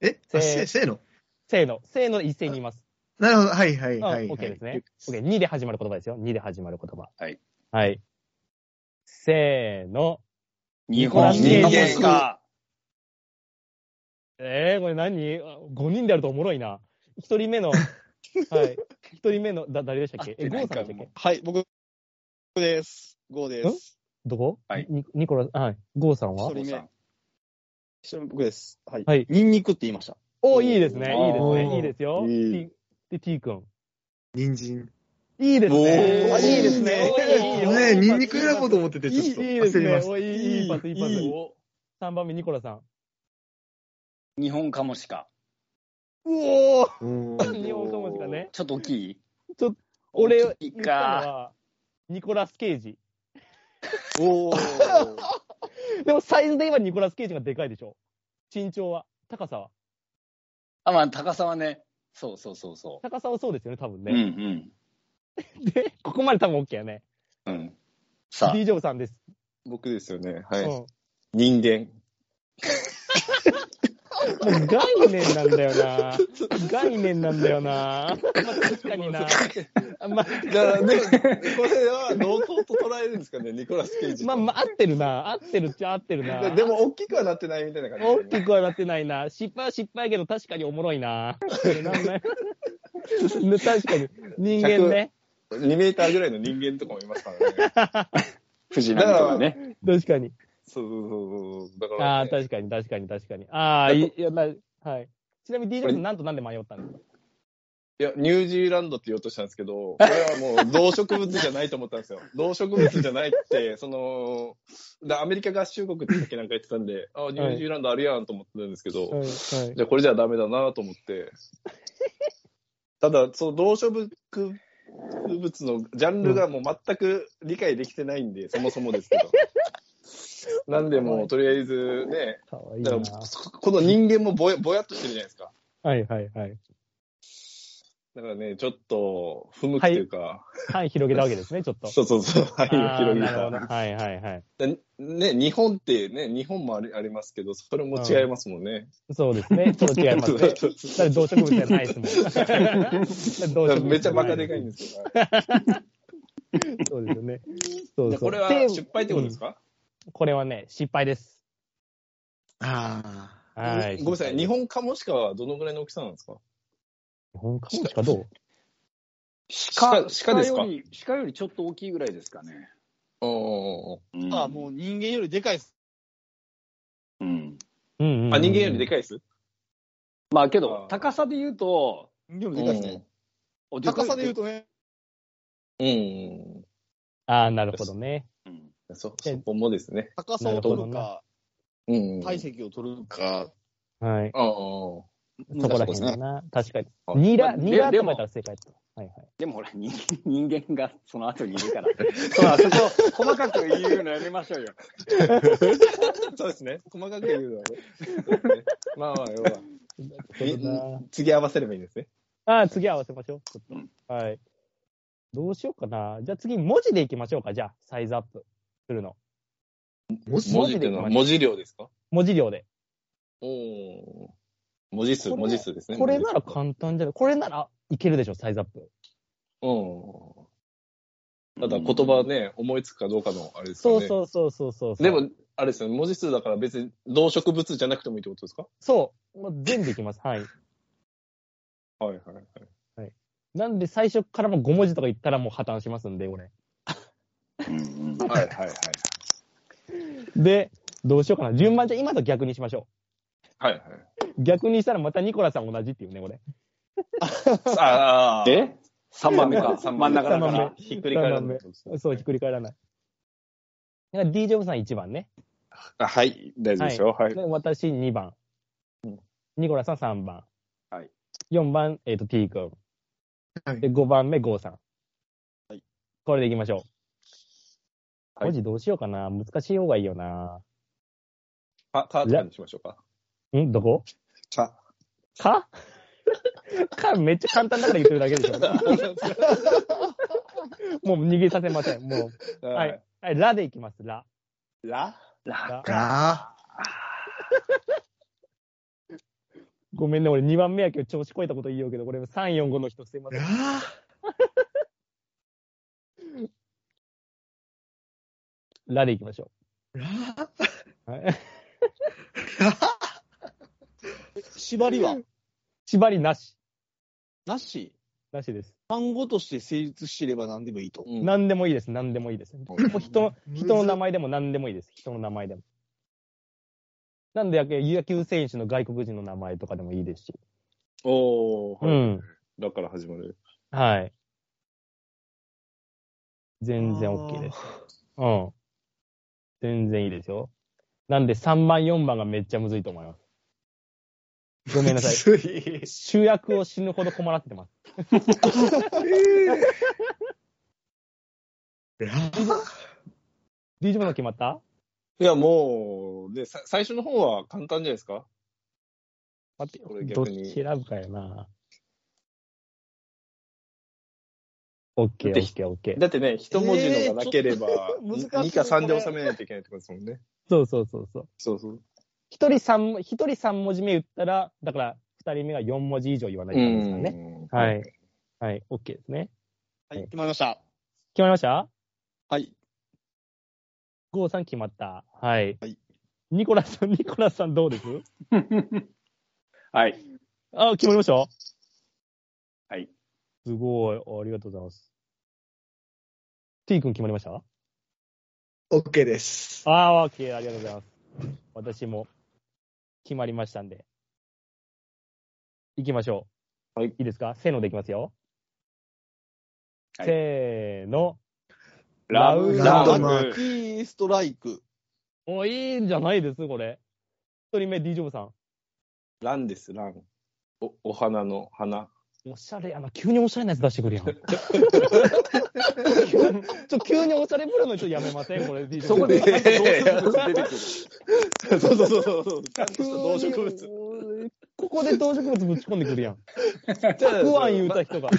え？せせ、せーの？せーの。せーので一斉に言います。なるほど。はいはいうんはい。オッケーですね。オッケー。2で始まる言葉ですよ。2で始まる言葉。はい。はい。せーの。日本人人間か？えー、これ何 ?5 人であるとおもろいな。1人目の、<laughs> はい。1人目の、だ、誰でしたっけ？え、ゴーさんでしたっけ？はい、僕です。ゴーです。どこ？はいニニコラ、はい。ゴーさんは？一人目。一人目僕です。はい。はいニンニクって言いました。おいいですね。いいですね。いいですよ。いい T で、T 君。人参。いいですね。いいですね。ねえ、ニンニク選ぼうと思ってて、ちょっといいですね。いい、いいパス、いいパス。いい3番目、ニコラさん。日本カモシカ。うおーうん日本かもしかね。ちょっと大きい？ちょ俺、大きい言ったのか。は、ニコラス・ケイジ。おー。<laughs> でもサイズで言えばニコラス・ケイジがでかいでしょ。身長は。高さは。あ、まあ、高さはね。そうそうそうそ高さはそうですよね、多分う。うんね。<laughs> で、ここまで多分 OK やね。うん。うん。さあ、D・ ジョブさんです。僕ですよね。はい。うん人間。<laughs> もう概念なんだよな。概念なんだよな。まあ、確かにな。あまあ、じゃあ、でも、これは同等と捉えるんですかね、ニコラス・ケイジと。まあ、まあ、合ってるな。合ってるっちゃ合ってるな。ででも、大きくはなってないみたいな感じね。きくはなってないな。失敗は失敗やけど、確かにおもろいな。なんだよね確かに。人間ね。2メーターぐらいの人間とかもいますからね。<laughs> 藤波とかね。確かに。そうそうそうそう。だから、ああ、ね、確かに、確かに、確かに。ああ、いいや、なはい。ちなみに DJ さん、なんとなんで迷ったんですか？いや、ニュージーランドって言おうとしたんですけど、<laughs> これはもう動植物じゃないと思ったんですよ。動植物じゃないって、その、だアメリカ合衆国ってさっきなんか言ってたんで、あニュージーランドあるやんと思ってたんですけど、はい、はい。じゃあこれじゃダメだなと思って。<laughs> ただ、その動植物のジャンルがもう全く理解できてないんで、そもそもですけど。<laughs> なんでもう、とりあえずね、かわいいな。だからこの人間もぼやぼやっとしてるじゃないですか。はい、はい、はい。だからね、ちょっと、不向きというか、範囲広げたわけですね、ちょっと。<laughs> そうそうそう、範囲をあー広げなるほど。た。はい、はい、はい。でね、日本ってね、日本もありありますけど、それも違いますもんね。そうですね。ちょっと違いますね。<laughs> だって動植物じゃないですもん。だって動植物めっちゃバカでかいんですよ。そうですよね。そうそう。でこれはで失敗ってことですか、これはね、失敗です。あはい。ごめんなさい、日本本カモシカはどのぐらいの大きさなんですか？日本かもしかどう？鹿、鹿ですか？より、鹿よりちょっと大きいぐらいですかね。おうんあ、もう人間よりでかいです。うん。うんうんうんあ、人間よりでかいです？まあけど高さで言うと、人間よりでかいですね。お高さで言うとね、うん。ああ、なるほどね。うんそ、そこもですね。高さを取るか、うん。体積を取るか、はい。ああ。そこら辺だな。確かに。あニラ、ニラってでも書いたら正解だった。はいはい。でもほら、人人間がその後にいるから。<laughs> そうあそこ、細かく言うのやめましょうよ。<laughs> そうですね。細かく言うのはね。<laughs> まあまあ、要は。次合わせればいいんですね。ああ、次合わせましょう。ちょっとうんはい。どうしようかな。じゃあ次、文字でいきましょうか。じゃあ、サイズアップするの。文字文字っていうのは文字量ですか？文字量で。おお。文字数、これ文字数ですね。これなら簡単じゃない？これならいけるでしょ、サイズアップ。数うん。ただ言葉ね、思いつくかどうかのあれですかね。そうそうそうそうそう。でも、あれですよね、文字数だから別に動植物じゃなくてもいいってことですか？そう。もう全部いきます。はい。<laughs> はいはいはい。なんで最初からも5文字とか言ったらもう破綻しますんで、俺。うんうんはいはいはい。で、どうしようかな。順番じゃあ今と逆にしましょはいはい。う。逆にしたらまたニコラさん同じっていうね、俺。ああ。え？3番目か。真ん中だか三番ら。ひっくり返らない。そう、ひっくり返らない。だから D ジョブさん1番ね。あはい、大丈夫ですよ。はい。で私2番。うんニコラさん3番。はい。4番、えっ、と、T 君。はいで、5番目、ゴーさん。はい。これでいきましょう。はい文字どうしようかな。難しい方がいいよな。か、かとかにしましょうか。ん？どこ？か。か？<laughs> かめっちゃ簡単だから言ってるだけでしょ。<laughs> もう逃げさせません。もう。は。はいはい、ラでいきます。ラ。ララがごめんね、俺2番目やけど調子こいたこと言いようけど、これ3、4、5の人すいません。がラでいきましょらう。はい、縛りは？縛りなし。なし？なしです。単語として成立していれば何でもいいと。うん何でもいいです。何でもいいです。もう人の、人の名前でも何でもいいです。人の名前でも。なんでやけ野球選手の外国人の名前とかでもいいですし。おー、はい。うん。だから始まる。はい。全然 OK です。うん。全然いいですよ。なんで3番、4番がめっちゃむずいと思います。ごめんなさい。い。主役を死ぬほど困らせてます。<laughs> DJ もの決まった？いや、もう、で、さ最初の方は簡単じゃないですか？待って。どっち選ぶかよな。OK、だって OK、OK。だってね、一文字のがなければ、難しい2か3で収めないといけないってことですもんね。そうそうそうそう。そうそう。一人三、一人三文字目言ったら、だから二人目が四文字以上言わないとダメですからね。ねはい。はい、OK ですね。はい、決まりました。決まりました？はい。ゴーさん決まった。はい。はいニコラスさん、ニコラスさんどうです？<laughs> はい。あ、決まりました？はい。すごい。ありがとうございます。T 君決まりました？OK です。ああ、OK。ありがとうございます。私も決まりましたんで。行きましょう。はい。いいですか？せーのでいきますよ。はいせーの。ラウラウマーーキーストライク。お、いいんじゃないです、これ。一人目、D ジョブさん。ランです、ラン。お、お花の花。おしゃれやな。急におしゃれなやつ出してくるやん。<laughs> ちょ、急におしゃれぶるのちょっとやめません？これ。<laughs> そこで。そうそうそうそう。ちゃんとした動植物。物。ここで動植物ぶち込んでくるやん。じゃあ不安言うた人が。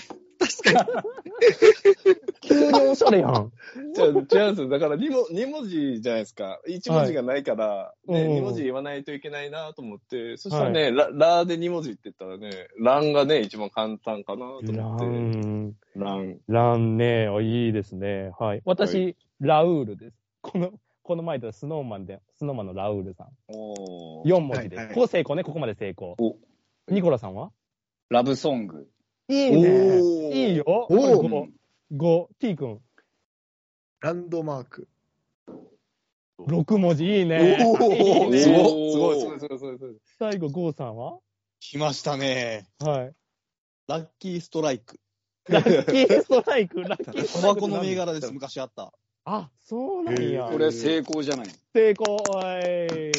確かに。急におしゃれやん。じゃあ、違うんですよ。だから2文 ,2 文字じゃないですか。1文字がないから、ね、いうん2文字言わないといけないなと思って、そしたらね、ララで2文字って言ったらね、ランがね、一番簡単かなとラ思って。ン、ラン。ランね、あいいですね。はい。私、ラウールです。この、この前でスノーマンで、スノーマンのラウールさん。おー4文字で。はいはいここ成功ね、ここまで成功お。ニコラさんは？ラブソング。いいね。いいよ。おー5、5、T 君。ランドマーク。6文字、いいね。いいねすごい、すごい、すごい、すごい、すごいすごい。最後、ゴーさんは？来ましたね。はい。ラッキーストライク。ラッキーストライク、ラッキーストライクって何銘柄です、昔あった。あ、そうなんや。これ成功じゃない。成功。おい。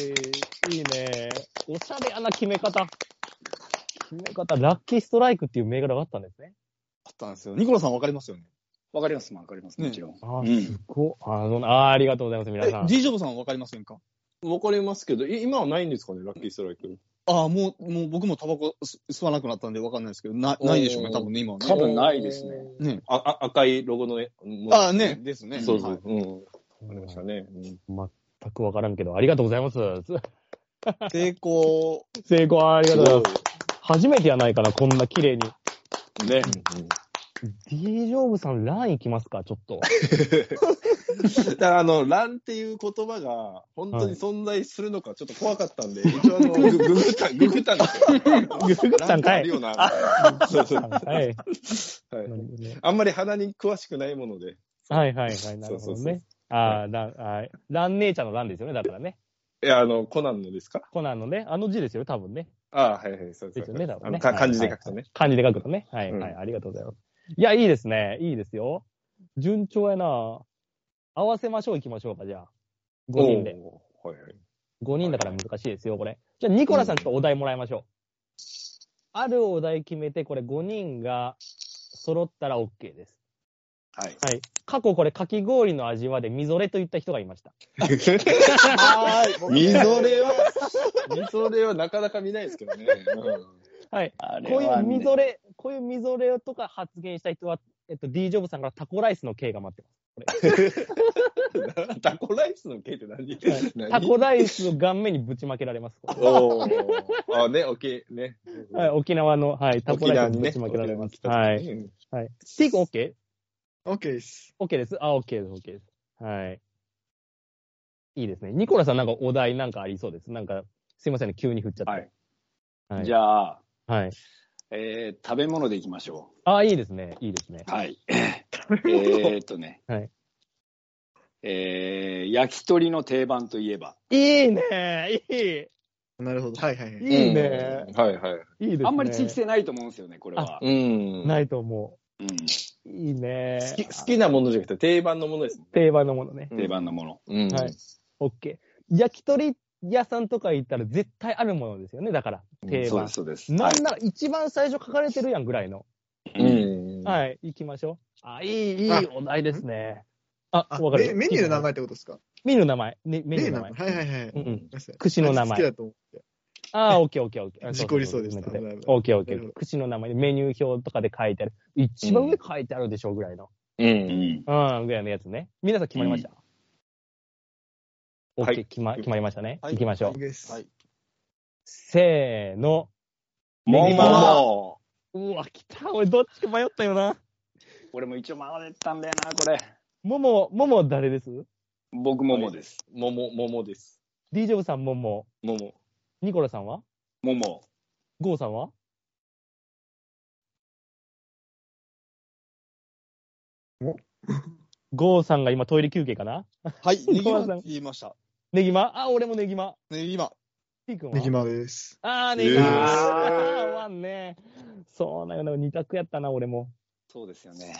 いいね。おしゃれやな、決め方。決め方、ラッキーストライクっていう銘柄があったんですね。あったんですよ。ニコラさんわかりますよね？わかります、わかります、ねもちろん。あ、うんすごあのあ、ありがとうございます、皆さえ、ん。D ジョブさんわかりませんか？わかりますけど、い今はないんですかね、ラッキーストライク。ああ、もう、もう僕もタバコ吸吸わなくなったんでわかんないですけど、な、ないでしょうね、多分ね、今はね。多分ないですね。ね。ああ赤いロゴのね。ああ、ね、ですね。そうそう。はいうん。ありましたね。うん全くわからんけど、ありがとうございます。<laughs> 成功。成功、ありがとうございます。初めてやないかな、こんな綺麗に。ね。D ジョブさん、ラン行きますか、ちょっと。<laughs> だからあの、ランっていう言葉が本当に存在するのかちょっと怖かったんで、<laughs> 一応あの、グググった、ググったんですよ。ググったんかいよな。そうそう。はい。はい。ねあんまり鼻に詳しくないもので。はいはいはい、なるほどそうそうそうね。ああ、ラン、はい。ラン姉ちゃんのランですよね、だからね。いや、あの、コナンのですか？コナンのね、あの字ですよ、多分ね。ああ、はいはい、そうですよね、多分ね。あのか漢字で書くとね。漢字で書くとね。はいうんはい、ありがとうございます。いや、いいですね。いいですよ。順調やな。合わせましょう、行きましょうか、じゃあ。5人で。はいはい。5人だから難しいですよ、これ。じゃあ、ニコラさんちょっとお題もらいましょう。あるお題決めて、これ5人が揃ったら OK です。はい。はい。過去これ、かき氷の味はで、みぞれと言った人がいました。みぞれは、みぞれはなかなか見ないですけどね。はい。あれこういうはねみぞれ、こういうみぞれとか発言した人は、えっと、D ジョブさんからタコライスの刑が待ってうん <laughs> タコライスの系って何？ます。何？タコライスを顔面にぶちまけられます。<laughs> おー。あ、ね、オッケー、ね。はい、沖縄の、はい、タコ沖ライ。スをぶちまけられます。沖縄はい。はい。スティーク OK?OK OK です。です。あ、OK です、OK です。はい。いいですね。ニコラさんなんかお題なんかありそうです？なんか、すいませんね、急に振っちゃって。はい。はい。じゃあ、はい。えー食べ物でいきましょあ、いいですね。いいですねう。。はい。<laughs> えーっとね。はい。えー焼き鳥の定番といえば？いいねいいなるほど。はいはいはい。いいねうんはいはい。いいですね。あんまり地域性ないと思うんですよね、これは。うん。ないと思うん、う。いいね好き好きなものじゃなくて定番のものですね。定番のものね。定番のもの。うん。はい。OK。焼き鳥屋さんとか行ったら絶対あるものですよね。だから、定番そうです、。そうです。なはいんなら一番最初書かれてるやんぐらいの。うん。はい、行きましょう。あ、いい、いいあお題ですね。あ、あわかるメメニューの名前ってことですか？たメニューの名前。ね、メニューの名前。はいはいはい。うん串の名前好きだと思って。ああ、オッケーオッケーオッケー。事故りそうでしたオッケーオッケー。口の名前でメニュー表とかで書いてある。一番上書いてあるでしょうぐらいの。う。うんん。うん、ぐらいのやつね。皆さん決まりました、オッケー、はい決ま、決まりましたね。はい行きましょう。はい。せーの。もネギマもうわ、来た。俺どっちか迷ったよな。俺も一応回れたんだよな、これ。もも、もも誰です？僕ももです。桃、桃です。?D ジョブさんもも。桃。ニコラさんは？もも。ゴーさんは？おゴーさんが今トイレ休憩かな？はい、<laughs> ネギマさん言いました。ネギマ？あ、俺もネギマ。ネギマ。T 君は？ネギマです。あー、ネギマ。えーあー、ワンね。そうなんよな。二択やったな、俺も。そうですよね。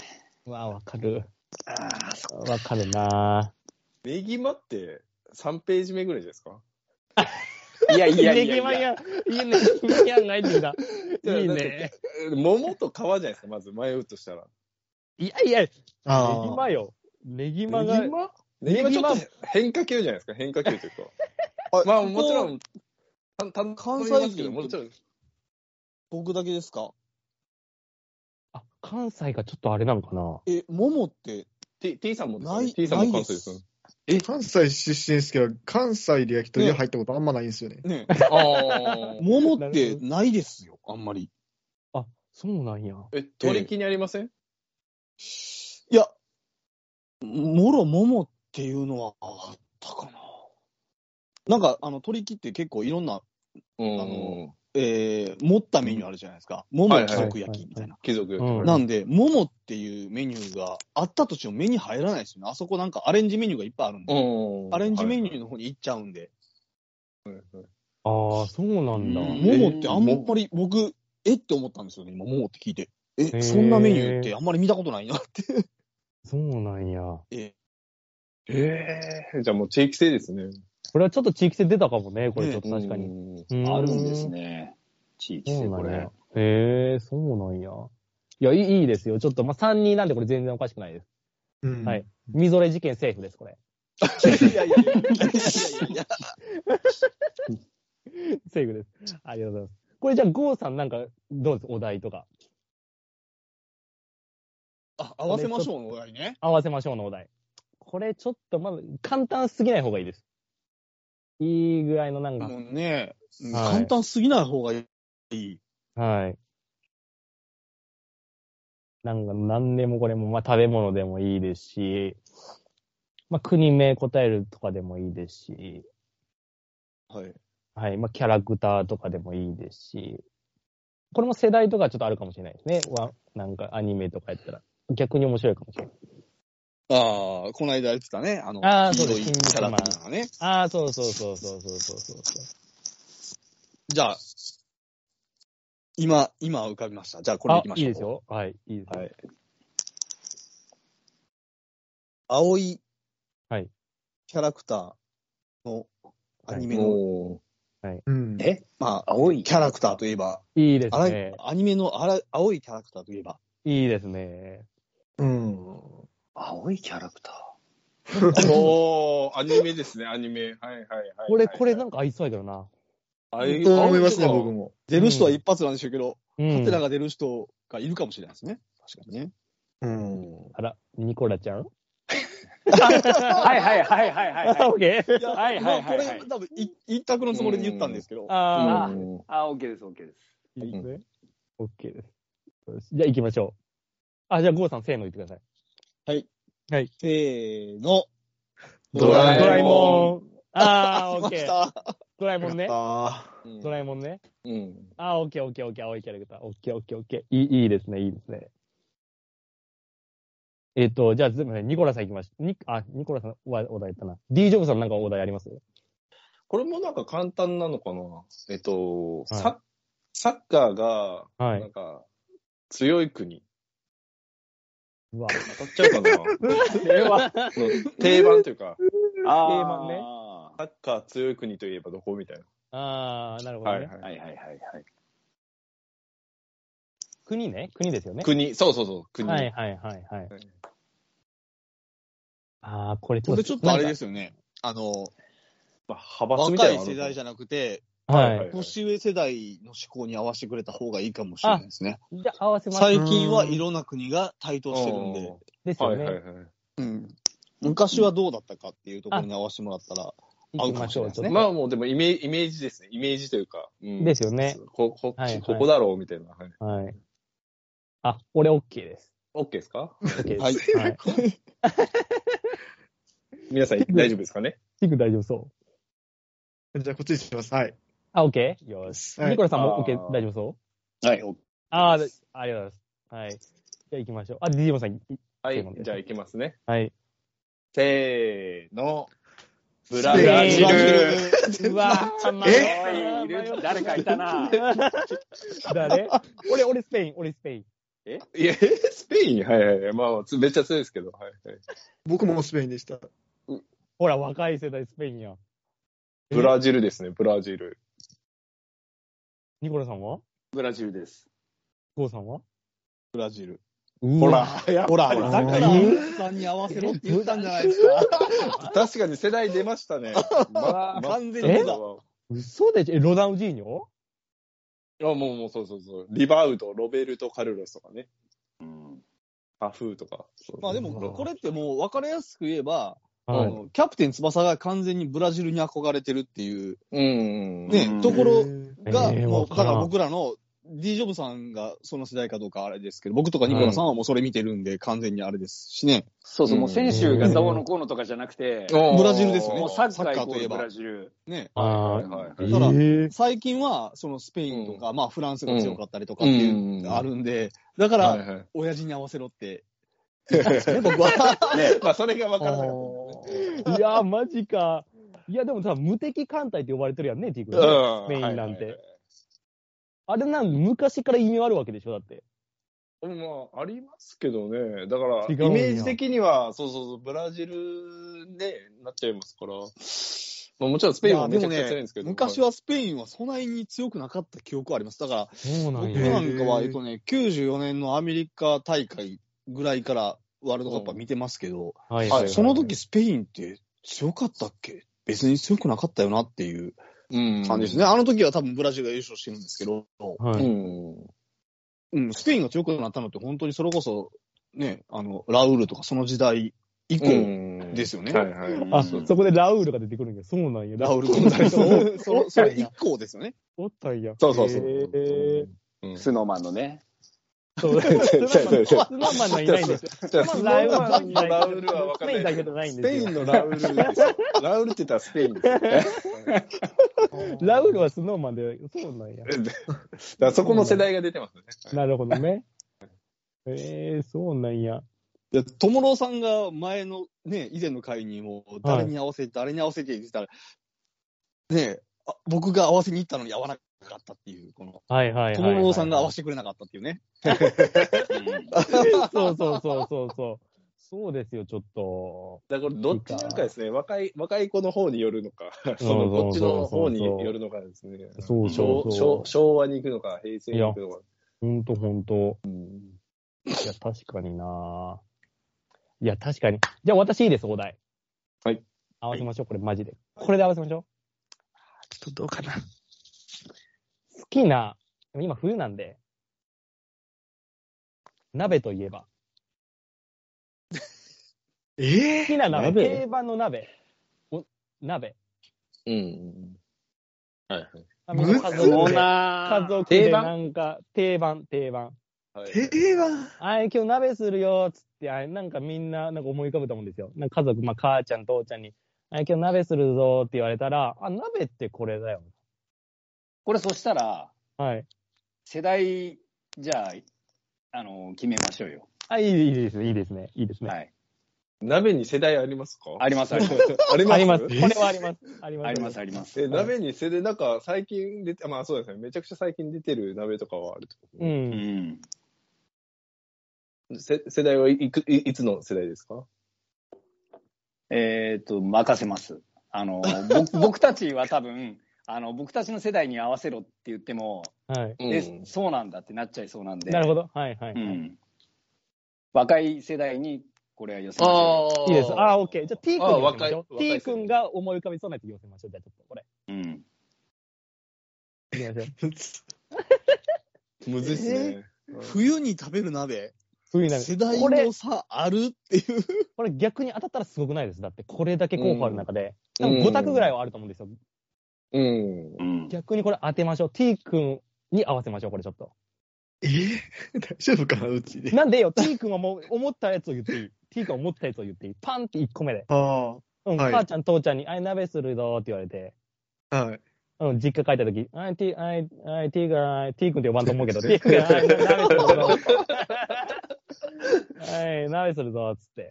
うわ、わかる。ああ、そわかるなネギマって3ページ目ぐらいじゃないですか？<laughs> いやいやいやいや。ネギマや、いいね。ネギマやんが入ってきた。いいね。桃と皮じゃないですか、まず迷うとしたら。いやいや、ネギあマよ。ネギマがネギ、マネギマちょっと変化球じゃないですか、変化球というか。まあもちろん、たた関西頼みますけどもちろん。僕だけですかあ、関西がちょっとあれなのかなえ、桃って、T, T さんもですね T さんも関西ですよすね。。関西出身ですけど、関西で焼き鳥屋入ったことあんまないんですよね。ね、ああ。<laughs> 桃ってないですよ、あんまり。あ、そうなんや。え、取り木にありません？いや、もろ桃っていうのはあったかな。なんか、あの、鳥木って結構いろんな、うんあのえー、持ったメニューあるじゃないですか。桃貴族焼きみたいな。貴族うんなんで、桃っていうメニューがあったとしても目に入らないですよね。あそこなんかアレンジメニューがいっぱいあるんで。うんアレンジメニュー。ーの方に行っちゃうんで。ああ、そうなんだ。うん桃ってあんまり僕、えって思ったんですよね、今、桃って聞いて。え、ーそんなメニューってあんまり見たことないなって。そうなんや。えええじゃあもう地域性ですね。これはちょっと地域性出たかもね、これちょっと確かに。あるんです。ね。地域性、これそうなんや。。へえ、そうなんや。いや、いいですよ。ちょっと、まあ、3人なんでこれ全然おかしくないです。うんはい。みぞれ事件セーフです、これ。いやいやいやいやいやいや。セーフです。ありがとうございます。これじゃあ、ゴーさんなんか、どうです？お題とか。あ、合わせましょうのお題ね。合わせましょうのお題。これちょっとまず、簡単すぎない方がいいです。いいぐらいのなんか、もうね、はい簡単すぎない方がいい。はい。なんか、何でもこれも、まあ、食べ物でもいいですし、まあ、国名答えるとかでもいいですし、はい。はい。まあ、キャラクターとかでもいいですし、これも世代とかちょっとあるかもしれないですね。わなんか、アニメとかやったら。逆に面白いかもしれない。ああ、この間やってたね、あの、ああ、そうです、キャラクマン。がね。ああ、そうそうそうそうそうそうそう。じゃあ、今、今浮かびました。じゃあ、これいきましょう。いいですよ。はい、いいです。はい。青いはい。キャラクターのアニメの、いうん。え？ま、あ、青いキャラクターといえば、いいですあらね。アニメのあら青いキャラクターといえば、いいですね。うん。青いキャラクターおー、アニメですね、アニメ。はいはいはい。これ、これなんか合いそうやけどな。あいと思いますね、僕も。出る人は一発なんでしょうけど、うんハテ。ナが出る人がいるかもしれないですね。確かにね。うん。あら、ニコラちゃん？ー。<laughs> はいはいはいはいはいあ、オはい。ッケー。はいはいはいこれ多分い一択のつもりで言ったんですけど、あうんあ、オッケーです、オッケーです。あ、いいですね。オッケーです。じゃあ行きましょう。あ、じゃあゴーさん、せーの言ってください。せーの。ドラえもんドラえもん。あー、<laughs> オッケー。た。ドラえもんね。ドラえもんね。うん。あー、オッケー、オッケー、オッケー、青いキャラクター。オッケー、オッケー、オッケー。いい、いいですね、いいですね。えっ、と、じゃあ、すみません。ニコラさん行きましにあ、ニコラさんはお題やったな。D ジョブさんなんかお題あります？これもなんか簡単なのかな？えっと、はいササッカーが、はいなんか、強い国。うわ。当たっちゃうかな定番。の <laughs> 定番というか、あ定番ねサッカー強い国といえばどこみたいあー、なるほな。どね。はいはい。はいはい。国ね？国ですよね。国、そうそうそう、国。はいはいはいはい。はいあー、これちこょっと。。れちょっとあれですすよね。あの、まあ、派閥みた若い世代じゃなくて、はい。はい年上世代の思考に合わせてくれた方がいいかもしれないですね。じゃあ合わせます。最近はいろんな国が台頭してるんで、ですよね。はいはいはい。うん昔はどうだったかっていうところに合わせてもらったら、行きましょう。ちょっと。まあもうでもイメイメージですね。イメージというか。うんですよね。こ、こ、はいはいここだろうみたいな。はい。はい。あ、俺 OK です。OK ですか？OK です。はいはい。<laughs> 皆さん大丈夫ですかね？ピク大丈夫そう。じゃあ、こっちにします。はい。あ、OK? よし。はいニコラさんも OK 大丈夫そう？はい、あー、ありがとうございます。はい。じゃあ行きましょう。あ、DJ モさん、いはいじゃあ行きますね。はい。せーの。ブララジジルル。うわー、迷いる誰かいたな。<laughs> 誰？俺、俺スペイン、俺スペイン。いや、スペイン？はいはいはい。まあ、つめっちゃ強いですけど。はいはい。僕もスペインでした。ほら、若い世代スペインや。ブラジルですね、ブラジル。ニコラさんは？ブラジルです。ゴーさんは？ブラジル。ほら、ほら、ほら、だから、うんさんに合わせろって言ったんじゃないですか。確かに世代出ましたね。<laughs> ま完全に出た嘘でしょえ、ロナウジーニョ？あ、もう、もう、そうそうそう。リバウド、ロベルト・カルロスとかね。うん。アフーとか。そうまあでも、これってもう分かりやすく言えば、あはい。のキャプテン翼が完全にブラジルに憧れてるっていう、うん。ねうんところが、えーもう、わからんだから僕らの D・ ジョブさんがその世代かどうかあれですけど、僕とかニコラさんはもうそれ見てるんで、完全にあれですしね。そうそう、もう選手がどうのこうのとかじゃなくて、ブラジルですよねもうサッカーイコサッカーといえばブラジル。ね。あはいはいはいーだからえー最近は、そのスペインとか、まあフランスが強かったりとかっていううんのがあるんで、だから。親父に合わせろってね、僕は。<laughs> ね、まあ、それが分からなかったね。いやー、マジか。いや、でもさ、無敵艦隊って呼ばれてるやんね、ティク。うん。スペインなんて。はいはいはいあれなん、昔から意味あるわけでしょ、だって。まあ、ありますけどね。だから、イメージ的には、そうそうそう、ブラジルでなっちゃいますから。まあ、もちろんスペインもめちゃくちゃ強いんですけど。昔はスペインはそないに強くなかった記憶はあります。だから、僕。なんかは、えっとね、94年のアメリカ大会ぐらいからワールドカップは見てますけど、はいはいその時スペインって強かったっけ？別に強くなかったよなっていううん感じですね。。あの時は多分ブラジルが優勝してるんですけど、はい。うん。うん、スペインが強くなったのって本当にそれこそ、ね、あの、ラウールとかその時代以降、うんですよねはいはい。うんあ、そこでラウールが出てくるんや。そうなんや。ラウール・ゴンザレスおそのそれ以降ですよね。おったんや。そうそうそう。へーうんスノーマンのね。そう。スマンスノーマンはいないんですよ。じゃあ、スマンマンのラウールは分かんない。スペインだけじゃないんスですよペインのラウール。ラウールって言ったらスペインですよね。ラウールはスノーマンで、そうなんや。だからそこの世代が出てますね。なるほどね。えー、そうなんや。で、友郎さんが前のね、以前の回にも、誰に合わせて、誰に合わせて言ってたら、ねあ僕が合わせに行ったのに合わなかかったっていう、この、はいはいはいはい。友野さんが合わせてくれなかったっていうね。うん <laughs> そうそうそうそうそう。そうですよ、ちょっと。だからどっちなんかですね、若い、若い子の方によるのか、その、こっちの方によるのかですね。そうそうそう昭和に行くのか、平成に行くのか。ほんとほんと。うんいや、確かにないや、確かに。じゃあ私いいです、お題。はい。合わせましょう、これマジで。これで合わせましょちょっとどうかな。きな、今冬なんで、鍋といえば。え好きな鍋、鍋？定番の鍋。お鍋。うん。はいはい。あむずっ家族で、な家族で定番？なんか、定番、定番。はいー、定番？あい、今日鍋するよ、つって、あい、なんかみんな、なんか思い浮かぶと思うんですよ。なんか家族、まあ、母ちゃん、父ちゃんに、あい、今日鍋するぞって言われたら、あ、鍋ってこれだよ。これそしたら、はい。世代、じゃあ、あの、決めましょうよ。あ、いいいいですね、いいですね、いいですね。はい。鍋に世代ありますか？あります、あります。<laughs> あります？あります。これはあります。あります。あります、あります。え、鍋に世代、なんか最近出て、まあそうですね。めちゃくちゃ最近出てる鍋とかはあるってこと？う。うんん。せ世代はいくいいつの世代ですか？えっ、と、任せます。あの、僕 <laughs> 僕たちは多分、あの、僕たちの世代に合わせろって言っても、はい。え、そうなんだってなっちゃいそうなんで。なるほど。はい、はい。はいうん。若い世代にこれは寄せましょあいいです。あ、オッケー。じゃあ T 君あに寄せましょう。若い T 君が思い浮かびそうなやつ寄せましょう。じゃあちょっとこれ。う。うん。いきましょう。むずいっすね。冬に食べる鍋、冬鍋。世代これの、差あるっていう。これ逆に当たったらすごくないです。だって、これだけ候補ある中で。うん多分5択ぐらいはあると思うんですよ。うん。うん。逆にこれ当てましょう。T 君に合わせましょう、これちょっと。え？ー、<laughs> 大丈夫かなうちで。なんでよ、T 君はもう思ったやつを言っていい。T 君は思ったやつを言っていい。パンって1個目で。あうん、はい母ちゃん、父ちゃんに、あい、鍋するぞって言われて、あ、はい。うん、実家帰った時、あい、T、あい、あい、T が、T 君って呼ばんと思うけど、<laughs> T 君が、あい、鍋するぞ。<laughs> はい、鍋するぞ、つって。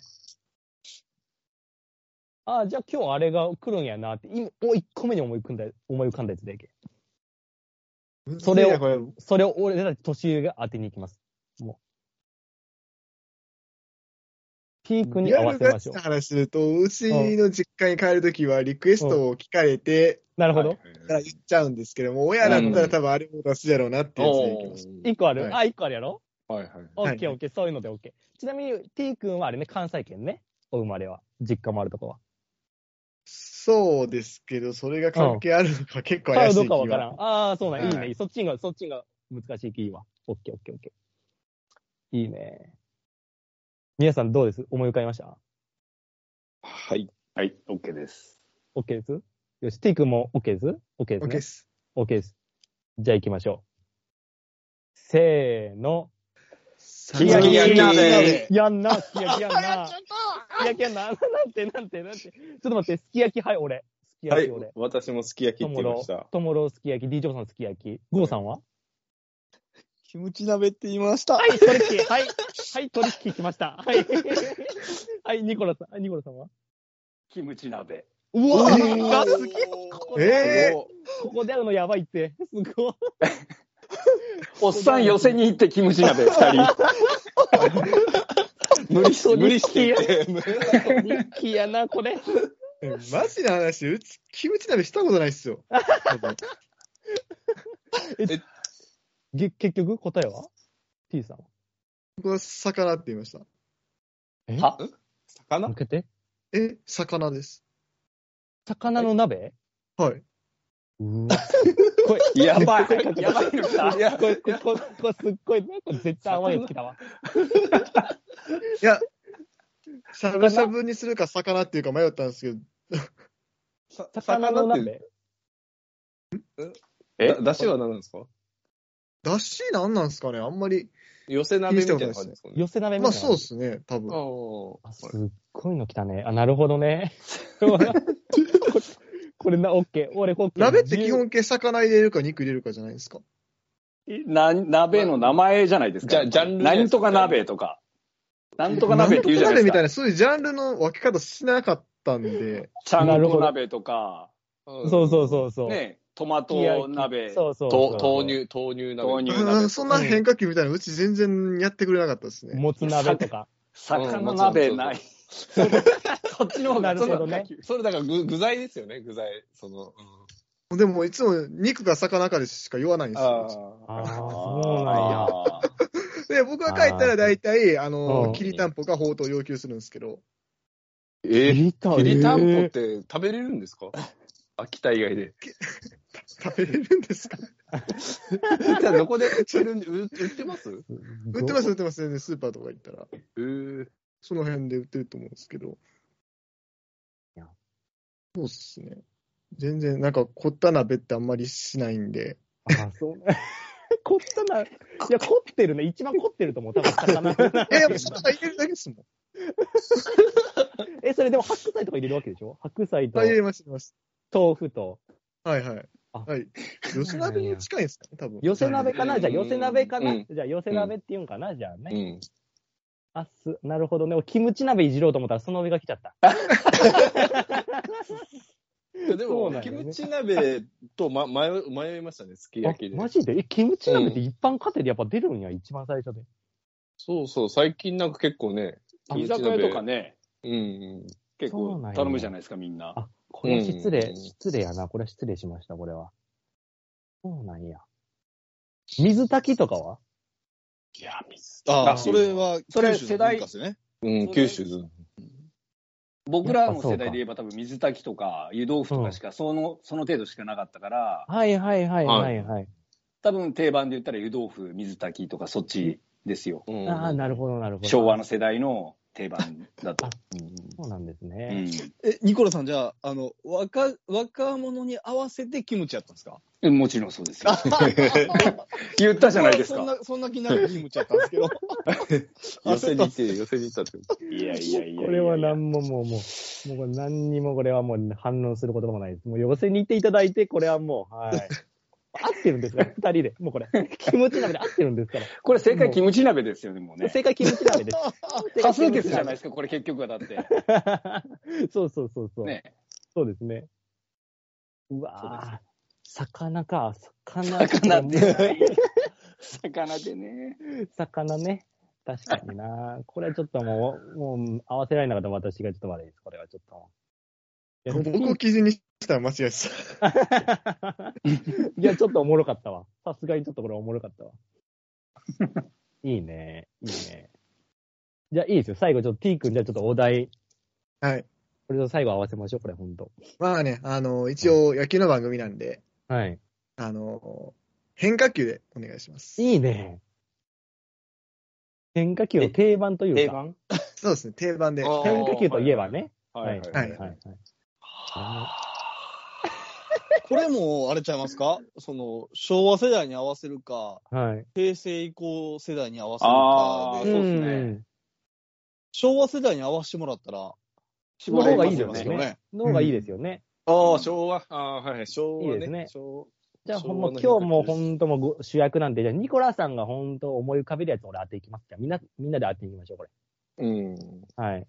あじゃあ今日あれが来るんやなって、今、お、1個目に思い浮かんだ、思い浮かんだやつでいけ。それをそれを俺たち年上が当てに行きます。もう。T 君に合リアルわせましょうガチな。話すると、うちの実家に帰るときはリクエストを聞かれて、なるほど。から言っちゃうんですけども、親だったら多分あれも出すやろうなってやつでいきます。一個ある、はいあ、一個あるやろ？はいはい。オはいッケーオッケー、そういうのでオッケー。ちなみに T 君はあれね、関西圏ね。お生まれは。実家もあるとこは。そうですけど、それが関係あるのか結構あどう怪しい気かわからん。は。ああ、そうなん、いいね。はいそっちが、そっちが難しい気いいわ。オッケーオッケーオッケー。いいね。皆さんどうです？思い浮かびました？はい。はい、OK です。?OK です？よし、T 君も OK です ?OK ですねで。す。OK です。じゃあ行きましょう。せーの。すき焼き焼き鍋やんな、すき焼きやんな。<laughs> すき焼きやんな。なんて、なんて、なんて。ちょっと待って、すき焼き、はい、俺。すきはい焼き、俺。。私もすき焼きって言いました、。ともろすき焼き、D ジョーさんすき焼き。ゴーさんは？キムチ鍋って言いました。はい、取引。はい。はい、取引来ました。はい。はい、ニコラさん。はいニコラさんは？キムチ鍋。うわえーが好きここで、えここで会うのやばいって。すごい。おっさん寄せに行ってキムチ鍋二人。<laughs> 無理して、無理して言って。人気やな、これ。ー、マジな話、うち、キムチ鍋したことないっすよ。多分げ結局、答えは ?T さんは？僕は魚って言いました。え？は？魚？向けて？え、魚です。魚の鍋？はい。うわ。これ、やばい。やばいの来た。いや、これ、これ、これ、これすっごいね。これ絶対甘いやつ来たわ。いや、しゃぶしゃぶにするか魚っていうか迷ったんですけど、さ魚のって鍋？え？だだしは何なんですか？だしなんなんすかね？あんまり。寄せ鍋みたいな感じですかね？寄せ鍋みたいな。まあそうっすね、多分。ああすっごいの来たね。あ、なるほどね。<laughs> これな、オッケー。俺、オッケー。鍋って基本形魚入れるか肉入れるかじゃないですか？な、鍋の名前じゃないですか？じゃあジャンル何とか鍋とか。なんとか鍋って言うじゃないですか。鍋みたいな、そういうジャンルの分け方しなかったんで、ちゃんこ鍋とか。そうそうそうそう。ねトマト鍋。そうそうそうと豆乳、豆乳鍋。豆乳うんそんな変化球みたいなのうち全然やってくれなかったですね。もつ鍋とか。魚鍋ない。<laughs> そっちの方がなるほどね。それだから具具材ですよね、具材。その、でもいつも肉か魚かでしか言わないんですよ。ああ、そうなんや。<laughs> で、僕が帰ったら大体、あうの、ん。きりたんぽかほうとう要求するんですけど、えー、きりたんぽって食べれるんですか？<laughs> 秋田以外で。食べれるんですか？じゃあどこで売ってるんで、売売ってます？売ってます、売ってます、全然スーパーとか行ったら。えー、その辺で売ってると思うんですけど。いやそうっすね。全然、なんか、凝った鍋ってあんまりしないんで。あ、そう。<laughs> 凝ったな。いや、凝ってるね。一番凝ってると思う。多分魚。い <laughs> やいや、もうそんな入れるだけですもん。<laughs> え、それでも白菜とか入れるわけでしょ？白菜とあ、入れます、入れます。豆腐と。はいはい。あはい。寄せ鍋に近いんですかね、多分。寄せ鍋かな？じゃあ寄せ鍋かな？うんじゃあ寄せ鍋って言うんかな？じゃあね。うん。あす、なるほどね。俺キムチ鍋いじろうと思ったらその上が来ちゃった。<laughs> でも、そうなんよねキムチ鍋と、ま、迷い迷いましたね、すきあ焼きで。マジで？え、キムチ鍋って一般家庭でやっぱ出るんや、一番最初で。そうそう、最近なんか結構ね、あ居酒屋とかね、うん。結構そうなんや頼むじゃないですか、みんな。あ、これは失礼、うん失礼やな。これは失礼しました、これは。そうなんや。水炊きとかは？いや、水。ああそれは、それ世代。うん、九州ず。僕らの世代で言えば多分水炊きとか湯豆腐とうんかしか、その、その程度しかなかったから、はいはいはいはいはい。多分定番で言ったら湯豆腐、水炊きとかそっちですよ。うんああ、なるほどなるほど。昭和の世代の定番だと。<laughs> そうなんですうね。んえ、ニコラさん、じゃあ、あの、若、若者に合わせてキムチやったんですか？えもちろんそうですよ。<laughs> 言ったじゃないですか。そんな、そんな気になるキムチやったんですけど。<laughs> 寄せに行って、寄せに行ったってこと。いやいやいやいや。これは何ももう、もう、もうこれ何にもこれはもう反応することもないです。もう寄せに行っていただいて、これはもう、はい。合ってるんですから、<laughs> 二人で。もうこれ、キムチ鍋で合ってるんですから。これ正解キムチ鍋ですよね、もうね。正解キムチ鍋です。<laughs> 多数決じゃないですか、これ結局はだって。<laughs> そうそうそうそう。ね。そうですね。うわぁ、魚か、魚。魚でない。魚でね。魚ね。確かになこれちょっともう、もう合わせられなかった私がちょっと悪いです。これはちょっと。いや僕を基準にしたら間違いです。<laughs> いや、ちょっとおもろかったわ。さすがにちょっとこれおもろかったわ。<laughs> いいね。いいね。じゃあいいですよ。最後ちょっと T 君じゃあちょっとお題、はい。これと最後合わせましょう。これほんと。まあね、あの、一応野球の番組なんで、はい。あの、変化球でお願いします。いいね。変化球の定番というか。定番？<laughs> そうですね、定番で。変化球といえばね。はいはいはいはい。<laughs> これも、あれちゃいますか？その、昭和世代に合わせるか、はい。平成以降世代に合わせるかで、そうっすねん昭和世代に合わせてもらったら、の方がいいですよね。の方がいいですよね。ああ、昭和。ああ、はいはい、昭和ね。いいですね昭じゃあ、ほんま、今日も本当もご主役なんで、じゃあ、ニコラさんが本当思い浮かべるやつ俺当ていきます。じゃあ、みんな、みんなで当ていきましょう、これ。うん。はい。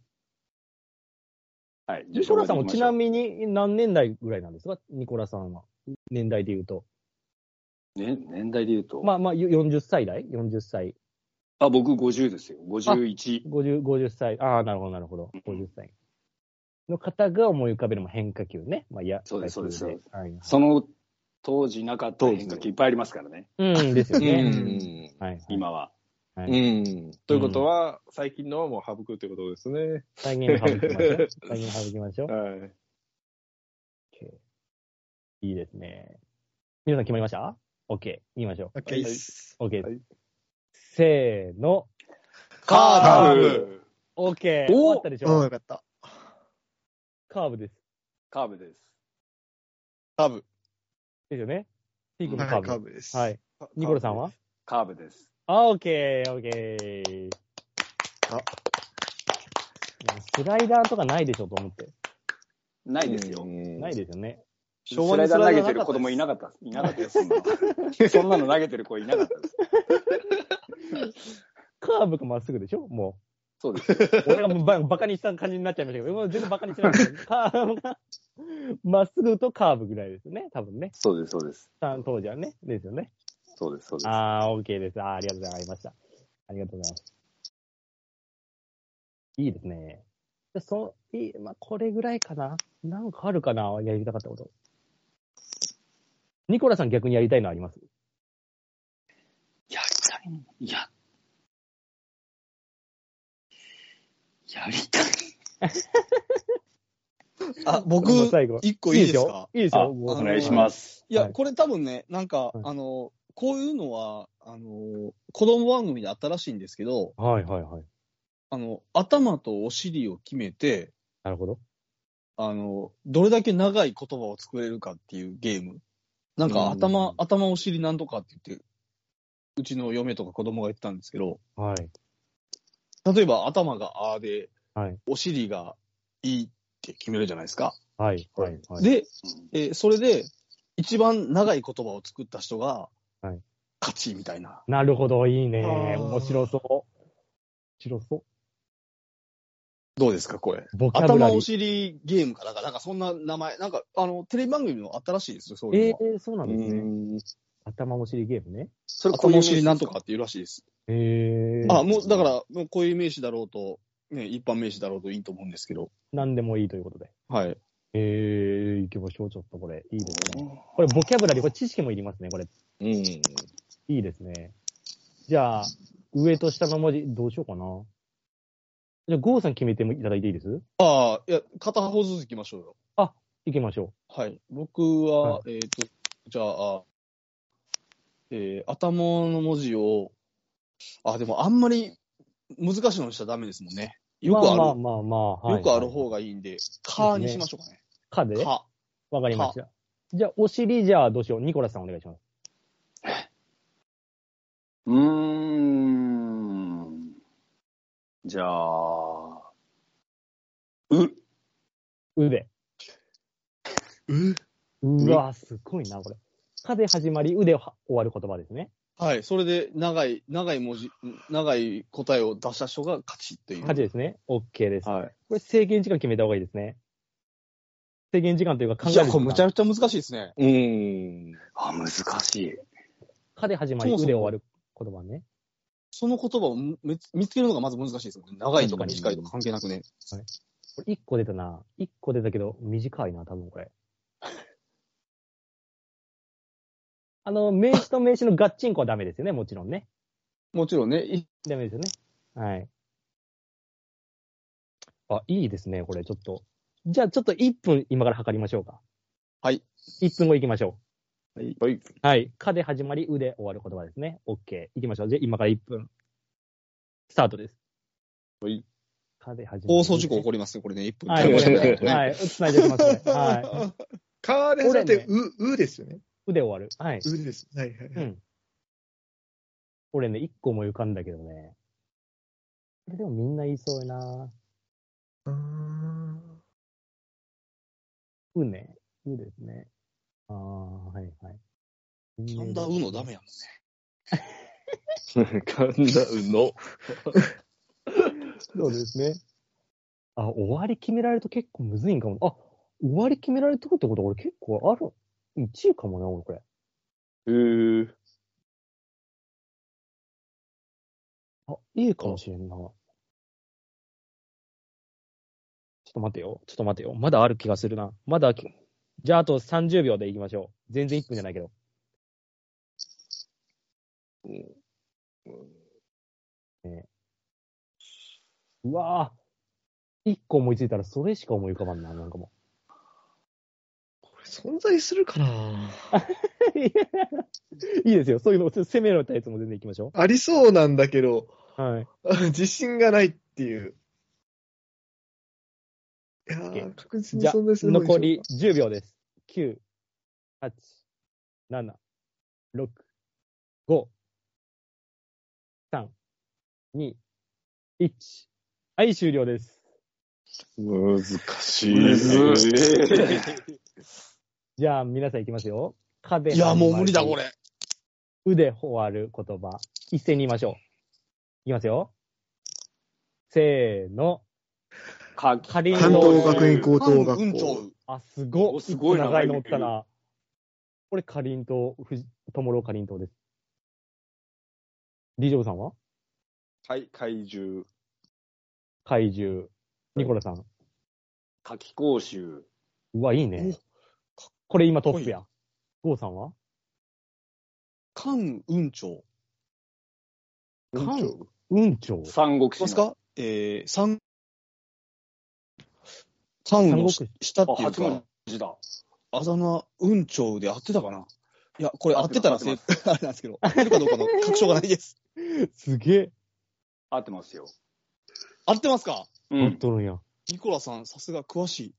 はい。ニコラさんもちなに。みに何年代ぐらいなんですか？ニコラさんは。年代で言うと。ね、年代で言うと。まあまあ、40歳代 ?40 歳。あ、僕50ですよ。51。50、50歳。ああ、なるほど、なるほど。50歳。の方が思い浮かべるも変化球ね。まあ、いや、そうですそうですはい。その当時なかった変化球いっぱいありますからね、うん、ですようね。ん。はい。今は。はうい。ん。ということは、最近のはもう省くってことですね。再現省きましょう。再現省きましょう。<laughs> はい。いいですね。皆さん決まりました ?OK。言いましょう。OK です。OK です。はいせーの。カーブ OK。おあったでしうん、ょよかった。カーブです。カーブです。多分。ですよね ?T 君のはい、カーブ。カーブです。はい。ニコルさんは？カーブです。あ、OK、OK。あスライダーとかないでしょと思って。ないですよ。ないですよね。スライダー投げてる子供いなかったです。いなかったです。そんなのそんなの投げてる子いなかったです。カーブかまっすぐでしょ？もそうです。俺がもうババカにした感じになっちゃいましたけど、もう全然バカにしてないですよ。カーブが、まっすぐとカーブぐらいですよね、多分ね。そうです、そうです。当時はね。ですよね。そうです、そうです。あー、OK です。あーありがとうございました。ありがとうございます。いいですね。でそう、いい、まあ、これぐらいかな。なんかあるかなやりたかったこと。ニコラさん逆にやりたいのあります？やりたいの？いや。やりたい。<laughs> あ、僕もう最後、一個いいですか？いいですよ。あもうお願いします。いや、はいこれ多分ね、なんか、はいあの、こういうのは、あの、子供番組であったらしいんですけど、はいはいはい。あの、頭とお尻を決めて、なるほど。あの、どれだけ長い言葉を作れるかっていうゲーム。なんかうん頭、頭お尻なんとかって言って、うちの嫁とか子供が言ってたんですけど、はい。例えば頭があーで、はいお尻がいいって決めるじゃないですか。はいはいはい。で、えーそれで、一番長い言葉を作った人が、はい勝ちみたいな。なるほど、いいね。あー面白そう。面白そどうですか、これ。う。ボキャブラリー。頭お尻ゲームかなんか、なんかそんな名前、なんか、あの、テレビ番組もあったらしいですよ、そういうえのは。ー、そうなんですね。ん。頭お尻ゲームね。それ頭お尻なんとかっていうらしいです。えー。あ、もう、だから、もうこういう名詞だろうと、ね、一般名詞だろうといいと思うんですけど。何でもいいということで。はい。えー、行きましょう、ちょっとこれ。いいですね。これ、ボキャブラリー、これ知識もいりますね、これ。うん。いいですね。じゃあ、上と下の文字、どうしようかな。じゃあ、ゴーさん決めてもいただいていいです？ああ、いや、片方ずつ行きましょうよ。行きましょはい。僕は、えっ、と、じゃあ、えー、頭の文字を、あ、でもあんまり難しいのにしちゃダメですもんね。う。よくある、まあまあまあまあ、はいよくある方が。がいいんで、カーにしましょうかね。かでカ。わかりました。じゃあ、お尻、じゃあ、どうしよう。ニコラスさんお願いします。うーん。じゃあ、腕。ううわすごいな、これ。かで始まり、うで終わる言葉ですね。はい。それで、長い、長い文字、長い答えを出した人が勝ちっていう。勝ちですね。OK です。はい。これ制限時間決めた方がいいですね。制限時間というか考えいや。これむちゃくちゃ難しいですね。うん。あ、難しい。かで始まり、そうで終わる言葉ね。その言葉を見見つけるのがまず難しいですもんね。長いとか短いとか関係なくね。これ1個出たな。1個出たけど、短いな、多分これ。<laughs> あの、名詞と名詞のガッチンコはダメですよね、もちろんね。もちろんね、いダメですよね。はい。あ、いいですね、これ、ちょっと。じゃあ、ちょっと1分今から測りましょうか。はい。1分後行きましょはい。う。はい。かで始まり、うで終わる言葉ですね。OK。行きましょう。じゃあ、今から1分。スタートです。はい。かで始まり。放送事故起こりますね、これね、1分。はい、これね。ねはい。繋いでおきますね。はい。カーで始まって、俺う、うですよね。うで終わる。はい。うです。はいはいはい。うん。俺ね、1個も浮かんだけどね。これでもみんな言いそうやな。うーん。うね。うですね。ああ、はいはい。神田うのダメやもんね。<laughs> 神田うの。<laughs> そうですね。あ、終わり決められると結構むずいんかも。あ、終わり決められるとこってこと俺結構ある。1位かもな、俺これ。えー。あ、いいかもしれんな。っと待てよ。ちょっと待てよ。まだある気がするな。まだ、じゃああと30秒でいきましょう。全然1分じゃないけど。うわぁ。1個思いついたらそれしか思い浮かばんな、なんかもこれ存在するかな？う。<laughs> いいですよ。そういうの、攻められたやつも全然いきましょありそうなんだけど、う。はい。<laughs> 自信がないっていう。いやー、確実にじゃあ存在する残りでし10秒です。9、8、7、6、5、3、2、1。はい、終了です。難しい。む <laughs> ずじゃあ、皆さんいきますよ。かでいや、もう無理だ、こ。れ。うで終わる言葉。一斉に言いましょう。いきますよ。せーの。か、かりん関とう東学院高等学校。う。あ、すごおい。すごいな長いのおったな。これ、かりんとう、ふじ、ともろかりんとうです。リジョブさんは？怪怪獣。怪獣。ニコラさん？夏季講習。うわ、いいね。これ今トップや。ゴーさんは？関雲長。関うんちょう。三国志の。どうですか？えー、三、関のし下あ、っていう八文か、字だ。あざな雲長で合ってたかな？いや、これ合ってたらせ、<laughs> あれなんですけど、合ってるかどうかの確証がないです。<laughs> すげえ。合ってますよ。合ってますか？うん。合っとるんや。ニコラさん、さすが詳しい。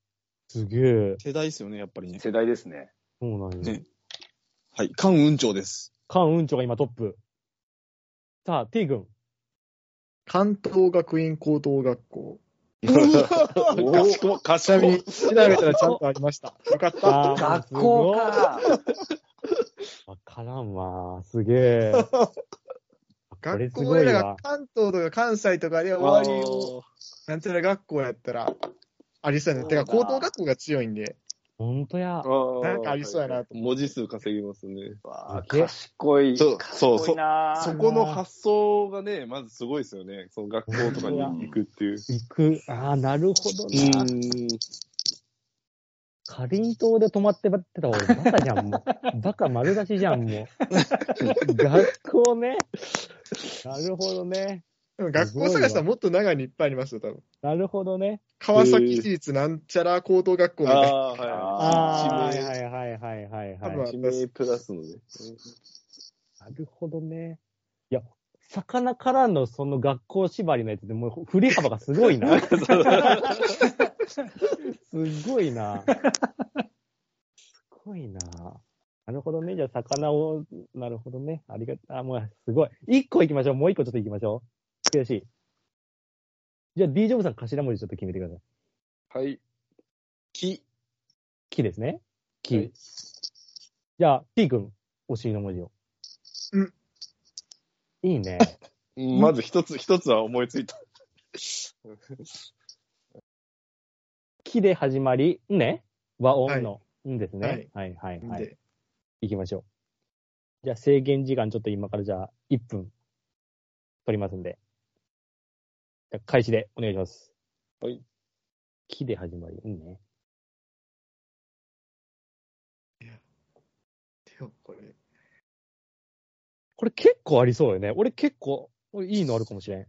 すげえ。世代ですよね、やっぱりね。世代ですね。そうなんや。ねはい、関雲長です。関うんちょうが今トップ。さあ、T 君。関東学院高等学校。賢い、ちなみに。調べたらちゃんとありました。よかった。学校。か。わからんわ。すげえ。学校俺ら。関東とか関西とかで終わりを、なんちゃら学校やったら、ありそうやね。てか、高等学校が強いんで、ほんとや。なんかありそうやなと文字数稼ぎますね。わあ賢い。そうそう賢いなそこの発想がね、まずすごいですよね。その学校とかに行くっていう。行く。ああ、なるほどな。ん。かりんとうで泊まってばってた俺バカじゃん、もう。<laughs> バカ丸出しじゃん、もう。学校ね。<laughs> なるほどね。でも学校探したらもっと長いにいっぱいありますよ、多分。なるほどね。川崎市立なんちゃら高等学校みたいな。ああ、はい。ああ、はいはいはいはいはい多分はい。地名プラスのね。なるほどね。いや、魚からのその学校縛りのやつでもう振り幅がすごいな。<laughs> <laughs> すごいな。すごいな。なるほどね。じゃあ、魚を、なるほどね。ありがあ、もう、すごい。一個行きましょう。もう一個ちょっと行きましょう。悔しい。じゃあ、D ジョブさん頭文字ちょっと決めてください。はい。木。木ですね。木。はいじゃあ、T 君、お尻の文字を。うん。いいね。<laughs> まず一つ、一つは思いついた。<laughs> 木で始まり、んね？和音の、んですはねい。はいはいはい。で、行きましょう。じゃあ制限時間ちょっと今からじゃあ1分取りますんで。じゃあ開始でお願いします。はい。木で始まり、うんね。てよこれ。これ結構ありそうよね。俺結構いいのあるかもしれん。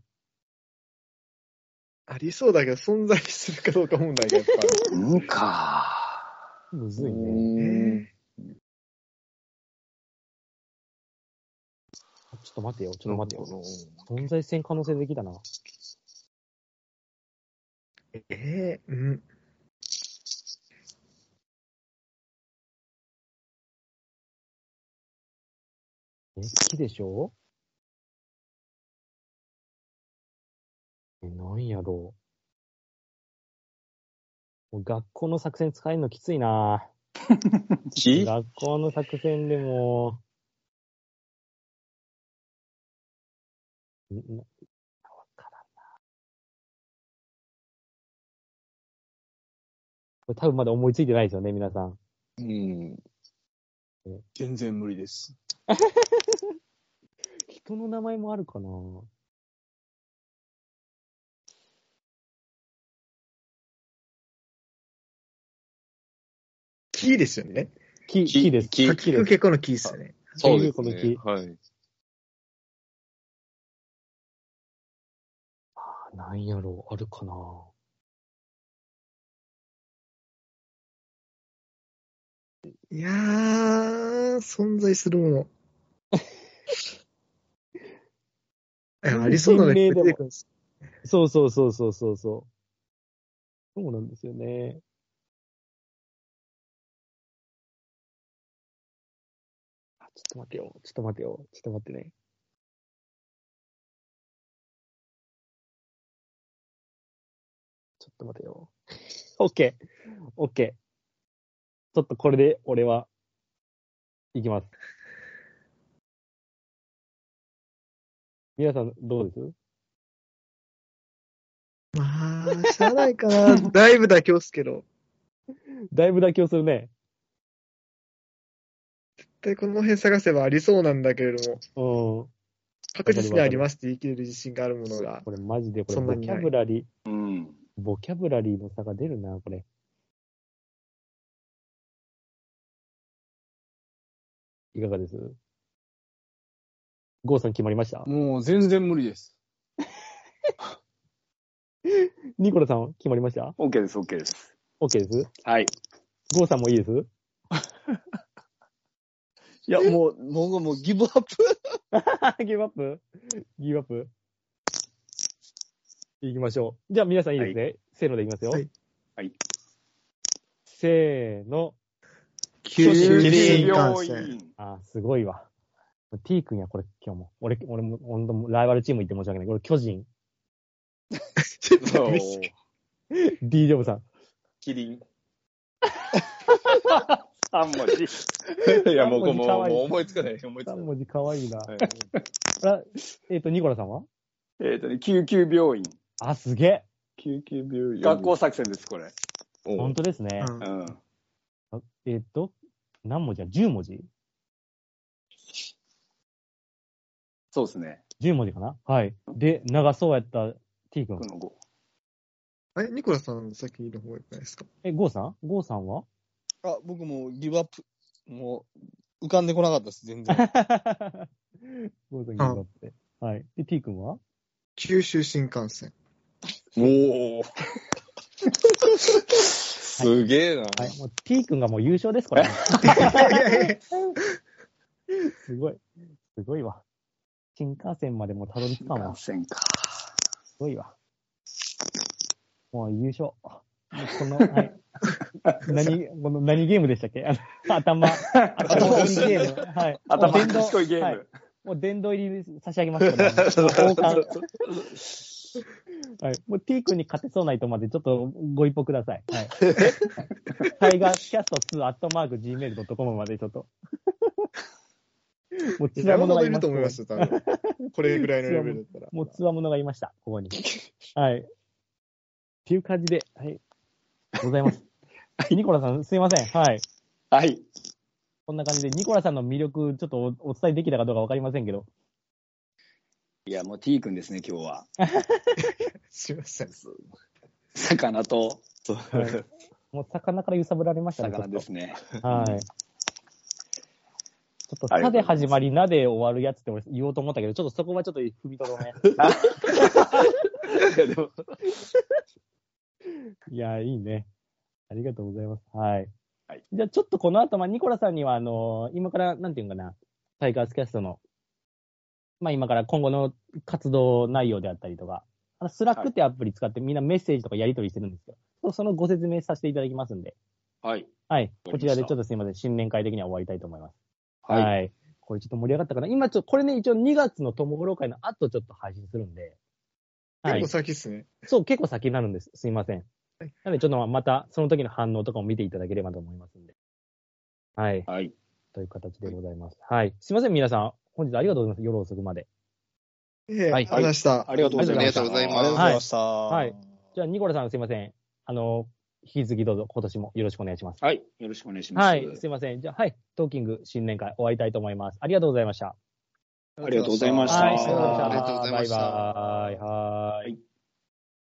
ありそうだけど、存在するかどうか問題がやっぱうんか。むずいね。り。あちょっと待てよ、ちょっと待てよ。存在せん可能性できたな。ええうん。え、木でしょ？え、なんやろう。もう学校の作戦使えるのきついな木学校の作戦でも、これ多分まだ思いついてないですよね、皆さん。うん。全然無理です。<laughs> 人の名前もあるかな木ですよね。木、木木です。木木です。結構の木ですよね。そうですこの木ね。はい。なんやろう、あるかないやー、存在するもの。<laughs> ありそうなのがいっぱい出てくる。そうそうそうそうそうそう。そうなんですよね。あ、ちょっと待てよ。ちょっと待てよ。ちょっと待ってね。ちょっと待てよ。<laughs> オッケー。オッケー。ちょっとこれで俺は、いきます。皆さんどうです？まあ、しゃあないかな。<laughs> だいぶ妥協っすけど。だいぶ妥協するね。で、この辺探せばありそうなんだけれども、うん。確実にありますって言い切れる自信があるものが。これマジで、これ、ボキャブラリー、うん。ボキャブラリーの差が出るな、これ。いかがです？ゴーさん決まりました？もう全然無理です。<laughs> ニコラさん決まりました？OK です、OK です。?OK です？はい。ゴーさんもいいです？<laughs> いや、もう、僕はもうギブアップ。<laughs> ギブアップ？ギブアップ？いきましょう。じゃあ皆さんいいですね、せーのでいきますよ。はいはいせーの。九州九州新幹病線。院。あー、すごいわ。T 君や、これ今日も。俺、俺も、本当もライバルチーム行って申し訳ない。これ巨人。そう <laughs> D ジョブさん。キリン。3文字。いや、もう、もう、もう思いつかない。思いつか3ない。文字かわいいな。はいあえっ、と、ニコラさんは？えっとね、救急病院。あ、すげえ。救急病院。学校作戦です、これ。お本当ですね。うんうん。あえっ、と、何文字や ?10 文字？そうですね。?10 文字かな？はい。で、長そうやった T 君こ。の5。あれ？ニコラさん先の方がいいですか？え、ゴーさん？ゴーさんは？あ、僕もうギブアップ。もう、浮かんでこなかったです、全然。<laughs> ゴーさんギブアップで。はい。で、T 君は？九州新幹線。おお。すげえな。はい。もう T 君がもう優勝です、これ。<laughs> すごい。すごいわ。新幹線までもうたどり着かんわ。す感染か。ごいわ。もう優勝。この、<laughs> はい。何、この何ゲームでしたっけ？頭、頭折りゲーム。はい。頭賢いゲーム。はいもう殿堂入り差し上げますね。<laughs> 王冠。はい。もう T 君に勝てそうな人までちょっとご一報ください。はい。<laughs> タイガーキャスト2アットマーク Gmail.com までちょっと。もうつわものがいると思いますよ、多分。これぐらいのレベルだったら。もうつわものがいました、ここに。はい。っていう感じで、はい。ございます。ニコラさん、すいません。はい。はい。こんな感じで、ニコラさんの魅力、ちょっとおお伝えできたかどうかわかりませんけど。いや、もう T 君ですね、今日は。<laughs> すいません。魚とはい。もう魚から揺さぶられましたね。魚ですね。はい。ちょっと、さで始まり、なで終わるやつって俺言おうと思ったけど、ちょっとそこはちょっと踏みとどめ。いやいや、いいね。ありがとうございます。はい。はいじゃあ、ちょっとこの後、まあ、ニコラさんには、あの今から、なんていうのかな、タイガースキャストの、まあ、今から今後の活動内容であったりとか、あの Slackってアプリ使ってみんなメッセージとかやり取りしてるんですよ。そのご説明させていただきますんで、はい。はい。こちらでちょっとすいません。新年会的には終わりたいと思います。はい。はい。これちょっと盛り上がったかな？今ちょっと、これね、一応2月の友五郎会の後ちょっと配信するんで、はい結構。先っすね。そう、結構先になるんです。すいません。はいなので、ちょっとまた、その時の反応とかも見ていただければと思いますんで。はい。はい。という形でございます。はい。すいません、皆さん。本日ありがとうございます。夜遅くまで。ええ、はいありがとうございました。ありがとうございました。ありがとうございますありがとうございました。はいじゃあ、ニコラさんすいません。あの、引き続きどうぞ今年もよろしくお願いします。はい。よろしくお願いします。はい。すいません。じゃあ、はい。トーキング新年会終わりたいと思います。ありがとうございました。ありがとうございましたはい。さようならありがとうございましたバイバイ。はーい。はい